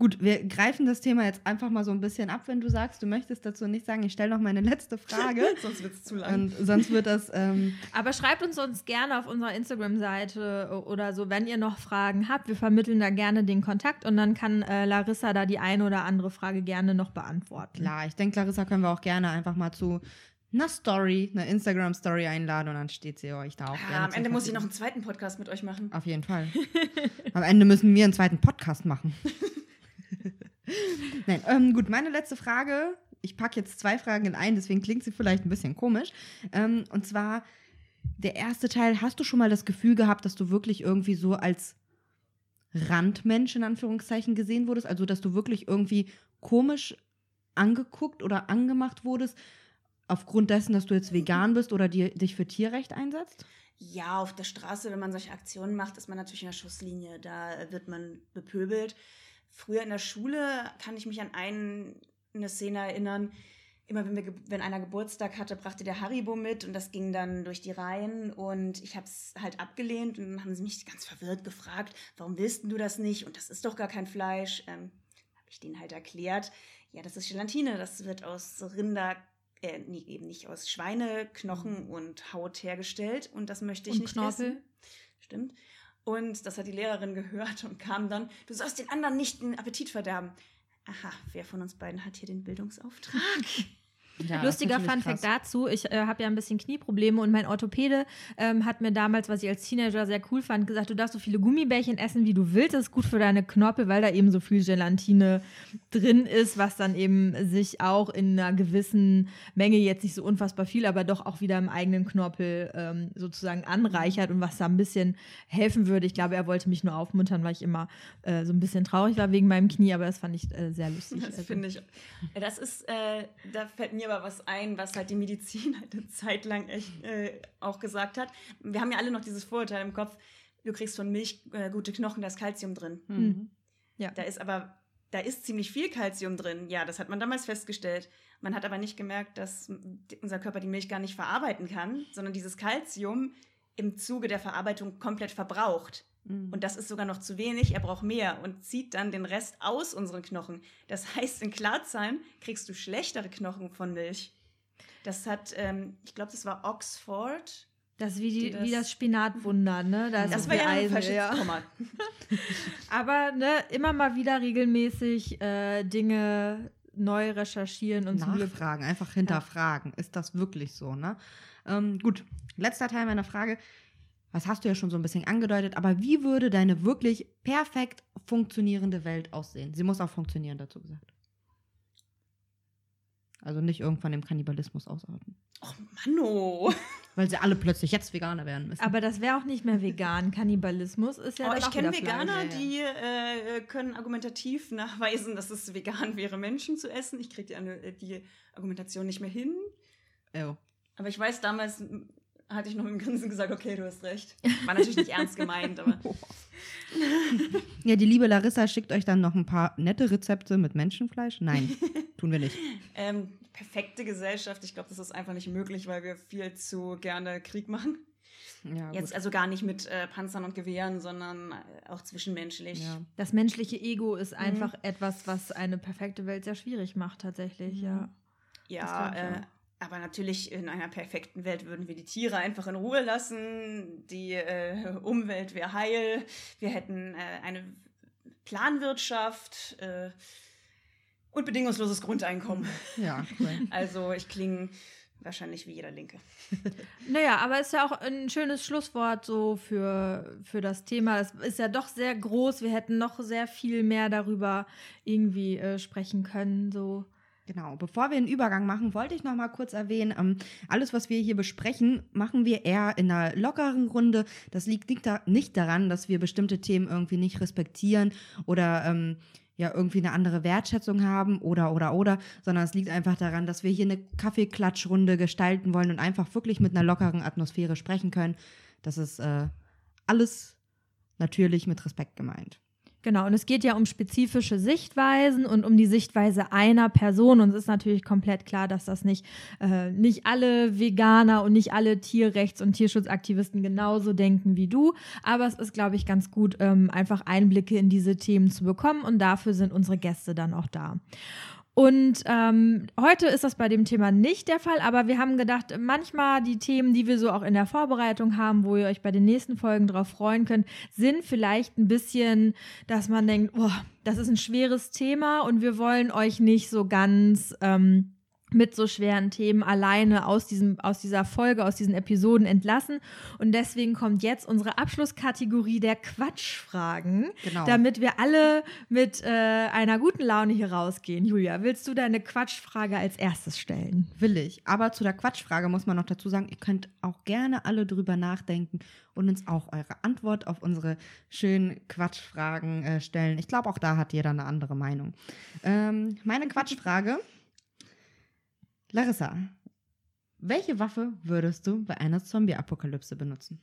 gut, wir greifen das Thema jetzt einfach mal so ein bisschen ab, wenn du sagst, du möchtest dazu nicht sagen. Ich stelle noch meine letzte Frage.
Sonst wird es zu lang.
Und sonst wird das, ähm,
Aber schreibt uns uns gerne auf unserer Instagram-Seite oder so, wenn ihr noch Fragen habt. Wir vermitteln da gerne den Kontakt und dann kann äh, Larissa da die eine oder andere Frage gerne noch beantworten.
klar, ich denke, Larissa können wir auch gerne einfach mal zu einer Story, einer Instagram-Story einladen und dann steht sie euch da auch gerne.
Ja, am
zur
Ende muss ich noch einen zweiten Podcast mit euch machen.
Auf jeden Fall. Am Ende müssen wir einen zweiten Podcast machen. Nein, ähm, gut, meine letzte Frage. Ich packe jetzt zwei Fragen in ein, deswegen klingt sie vielleicht ein bisschen komisch. Ähm, und zwar, der erste Teil, hast du schon mal das Gefühl gehabt, dass du wirklich irgendwie so als Randmensch in Anführungszeichen gesehen wurdest? Also, dass du wirklich irgendwie komisch angeguckt oder angemacht wurdest, aufgrund dessen, dass du jetzt vegan bist oder dir, dich für Tierrecht einsetzt?
Ja, auf der Straße, wenn man solche Aktionen macht, ist man natürlich in der Schusslinie. Da wird man bepöbelt. Früher in der Schule kann ich mich an einen, eine Szene erinnern. Immer wenn, wir, wenn einer Geburtstag hatte, brachte der Haribo mit und das ging dann durch die Reihen und ich habe es halt abgelehnt und dann haben sie mich ganz verwirrt gefragt, warum willst du das nicht? Und das ist doch gar kein Fleisch. Ähm, habe ich denen halt erklärt, ja, das ist Gelatine, das wird aus Rinder, äh, nee, eben nicht aus Schweineknochen und Haut hergestellt und das möchte ich
Und
nicht
Knorpel.
essen. Stimmt. Und das hat die Lehrerin gehört und kam dann, du sollst den anderen nicht den Appetit verderben. Aha, wer von uns beiden hat hier den Bildungsauftrag?
Ja,
Lustiger
das ist
Fun
natürlich
Fact dazu, ich äh, habe ja ein bisschen Knieprobleme und mein Orthopäde ähm, hat mir damals, was ich als Teenager sehr cool fand, gesagt, du darfst so viele Gummibärchen essen, wie du willst, das ist gut für deine Knorpel, weil da eben so viel Gelatine drin ist, was dann eben sich auch in einer gewissen Menge, jetzt nicht so unfassbar viel, aber doch auch wieder im eigenen Knorpel ähm, sozusagen anreichert und was da ein bisschen helfen würde. Ich glaube, er wollte mich nur aufmuntern, weil ich immer äh, so ein bisschen traurig war wegen meinem Knie, aber das fand ich äh, sehr lustig.
Das
Also-
finde ich. Das ist, äh, da fällt mir aber was ein, was halt die Medizin halt eine Zeit lang echt äh, auch gesagt hat. Wir haben ja alle noch dieses Vorurteil im Kopf, du kriegst von Milch äh, gute Knochen, da ist Kalzium drin.
Mhm.
Ja.
Da ist aber, da ist ziemlich viel Kalzium drin. Ja, das hat man damals festgestellt. Man hat aber nicht gemerkt, dass unser Körper die Milch gar nicht verarbeiten kann, sondern dieses Kalzium im Zuge der Verarbeitung komplett verbraucht.
Mhm.
Und das ist sogar noch zu wenig, er braucht mehr und zieht dann den Rest aus unseren Knochen. Das heißt, in Klarzahlen kriegst du schlechtere Knochen von Milch. Das hat, ähm, ich glaube, das war Oxford.
Das ist wie, die,
die das-
wie das Spinatwunder, ne? Da
Das war ja ein
Eisen,
falsches
ja. Aber ne, immer mal wieder regelmäßig äh, Dinge neu recherchieren und.
Nachfragen, einfach hinterfragen. Ist das wirklich so, ne? Ähm, gut, letzter Teil meiner Frage. Was hast du ja schon so ein bisschen angedeutet, aber wie würde deine wirklich perfekt funktionierende Welt aussehen? Sie muss auch funktionieren, dazu gesagt. Also nicht irgendwann im Kannibalismus ausarten.
Och, Manno.
Weil sie alle plötzlich jetzt Veganer werden müssen.
Aber das wäre auch nicht mehr vegan. Kannibalismus ist ja
oh,
dann
ich kenne
Fleisch.
Veganer,
ja, ja.
die äh, können argumentativ nachweisen, dass es vegan wäre, Menschen zu essen. Ich kriege die, Anu- die Argumentation nicht mehr hin.
oh.
Aber ich weiß, damals hatte ich noch mit dem Grinsen gesagt, okay, du hast recht. War natürlich nicht ernst gemeint, aber
Ja, die liebe Larissa schickt euch dann noch ein paar nette Rezepte mit Menschenfleisch. Nein, tun wir nicht.
ähm, perfekte Gesellschaft, ich glaube, das ist einfach nicht möglich, weil wir viel zu gerne Krieg machen.
Ja,
Jetzt
gut.
also gar nicht mit äh, Panzern und Gewehren, sondern äh, auch zwischenmenschlich.
Ja.
Das menschliche Ego ist
Mhm.
einfach etwas, was eine perfekte Welt sehr schwierig macht, tatsächlich,
Mhm.
ja.
Ja, äh. Aber natürlich in einer perfekten Welt würden wir die Tiere einfach in Ruhe lassen. Die äh, Umwelt wäre heil. Wir hätten äh, eine Planwirtschaft äh, und bedingungsloses Grundeinkommen.
ja, cool.
Also ich klinge wahrscheinlich wie jeder Linke.
Naja, aber es ist ja auch ein schönes Schlusswort so für, für das Thema. Es ist ja doch sehr groß. Wir hätten noch sehr viel mehr darüber irgendwie äh, sprechen können. So.
Genau, bevor wir einen Übergang machen, wollte ich noch mal kurz erwähnen, ähm, alles, was wir hier besprechen, machen wir eher in einer lockeren Runde. Das liegt nicht, da, nicht daran, dass wir bestimmte Themen irgendwie nicht respektieren oder ähm, ja irgendwie eine andere Wertschätzung haben oder oder oder, sondern es liegt einfach daran, dass wir hier eine Kaffeeklatschrunde gestalten wollen und einfach wirklich mit einer lockeren Atmosphäre sprechen können. Das ist äh, alles natürlich mit Respekt gemeint.
Genau, und es geht ja um spezifische Sichtweisen und um die Sichtweise einer Person. Und es ist natürlich komplett klar, dass das nicht, äh, nicht alle Veganer und nicht alle Tierrechts- und Tierschutzaktivisten genauso denken wie du. Aber es ist, glaube ich, ganz gut, ähm, einfach Einblicke in diese Themen zu bekommen. Und dafür sind unsere Gäste dann auch da. Und ähm, heute ist das bei dem Thema nicht der Fall, aber wir haben gedacht, manchmal die Themen, die wir so auch in der Vorbereitung haben, wo ihr euch bei den nächsten Folgen drauf freuen könnt, sind vielleicht ein bisschen, dass man denkt, boah, das ist ein schweres Thema und wir wollen euch nicht so ganz ähm, mit so schweren Themen alleine aus, diesem, aus dieser Folge, aus diesen Episoden entlassen. Und deswegen kommt jetzt unsere Abschlusskategorie der Quatschfragen,
Genau.
damit wir alle mit äh, einer guten Laune hier rausgehen. Julia, willst du deine Quatschfrage als erstes stellen?
Will ich. Aber zu der Quatschfrage muss man noch dazu sagen, ihr könnt auch gerne alle drüber nachdenken und uns auch eure Antwort auf unsere schönen Quatschfragen äh, stellen. Ich glaube, auch da hat jeder eine andere Meinung. Ähm, meine Quatschfrage. Larissa, welche Waffe würdest du bei einer Zombie-Apokalypse benutzen?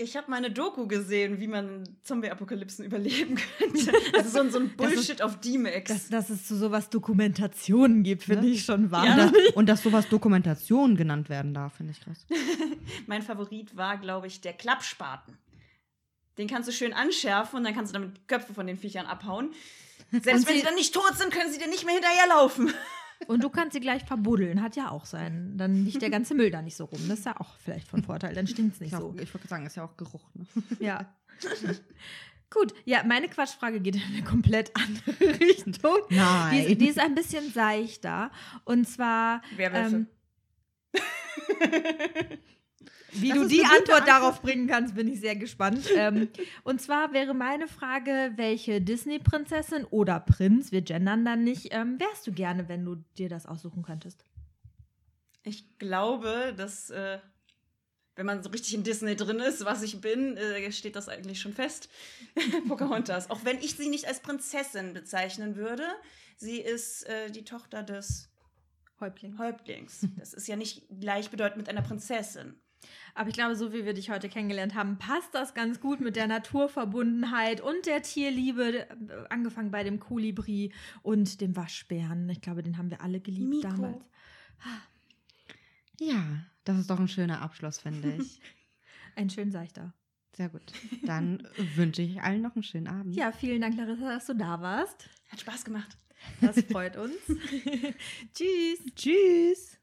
Ich habe meine Doku gesehen, wie man Zombie-Apokalypsen überleben könnte. Ist so ein, so ein
Das ist-
Bullshit auf D-Max.
Dass, dass es zu sowas Dokumentationen gibt, finde
Ne?
ich schon wahr.
da, und dass sowas Dokumentation genannt werden darf, finde ich krass.
Mein Favorit war, glaube ich, der Klappspaten. Den kannst du schön anschärfen und dann kannst du damit Köpfe von den Viechern abhauen.
Und
Selbst wenn
sie-
sie dann nicht tot sind, können sie dir nicht mehr hinterherlaufen.
Und du kannst sie gleich verbuddeln, hat ja auch sein. Dann liegt der ganze Müll da nicht so rum. Das ist ja auch vielleicht von Vorteil, dann stinkt es nicht
Ist
so.
auch, ich wollte sagen, ist ja auch Geruch. Ne?
Ja. Gut, ja, meine Quatschfrage geht in eine komplett andere Richtung.
Nein.
Die ist, die ist ein bisschen seichter. Und zwar,
Werwölfe.
ähm, wie
Das
du die
Antwort.
darauf bringen kannst, bin ich sehr gespannt. ähm, und zwar wäre meine Frage, welche Disney-Prinzessin oder Prinz, wir gendern dann nicht, ähm, wärst du gerne, wenn du dir das aussuchen könntest?
Ich glaube, dass, äh, wenn man so richtig in Disney drin ist, was ich bin, äh, steht das eigentlich schon fest. Pocahontas. Auch wenn ich sie nicht als Prinzessin bezeichnen würde. Sie ist äh, die Tochter des
Häuptling.
Häuptlings. Das ist ja nicht gleichbedeutend mit einer Prinzessin.
Aber ich glaube, so wie wir dich heute kennengelernt haben, passt das ganz gut mit der Naturverbundenheit und der Tierliebe, äh, angefangen bei dem Kolibri und dem Waschbären. Ich glaube, den haben wir alle geliebt
Miko.
damals.
Ja, das ist doch ein schöner Abschluss, finde ich.
Ein schön seichter.
Sehr gut. Dann wünsche ich allen noch einen schönen Abend.
Ja, vielen Dank, Larissa, dass du da warst.
Hat Spaß gemacht.
Das freut uns. Tschüss.
Tschüss.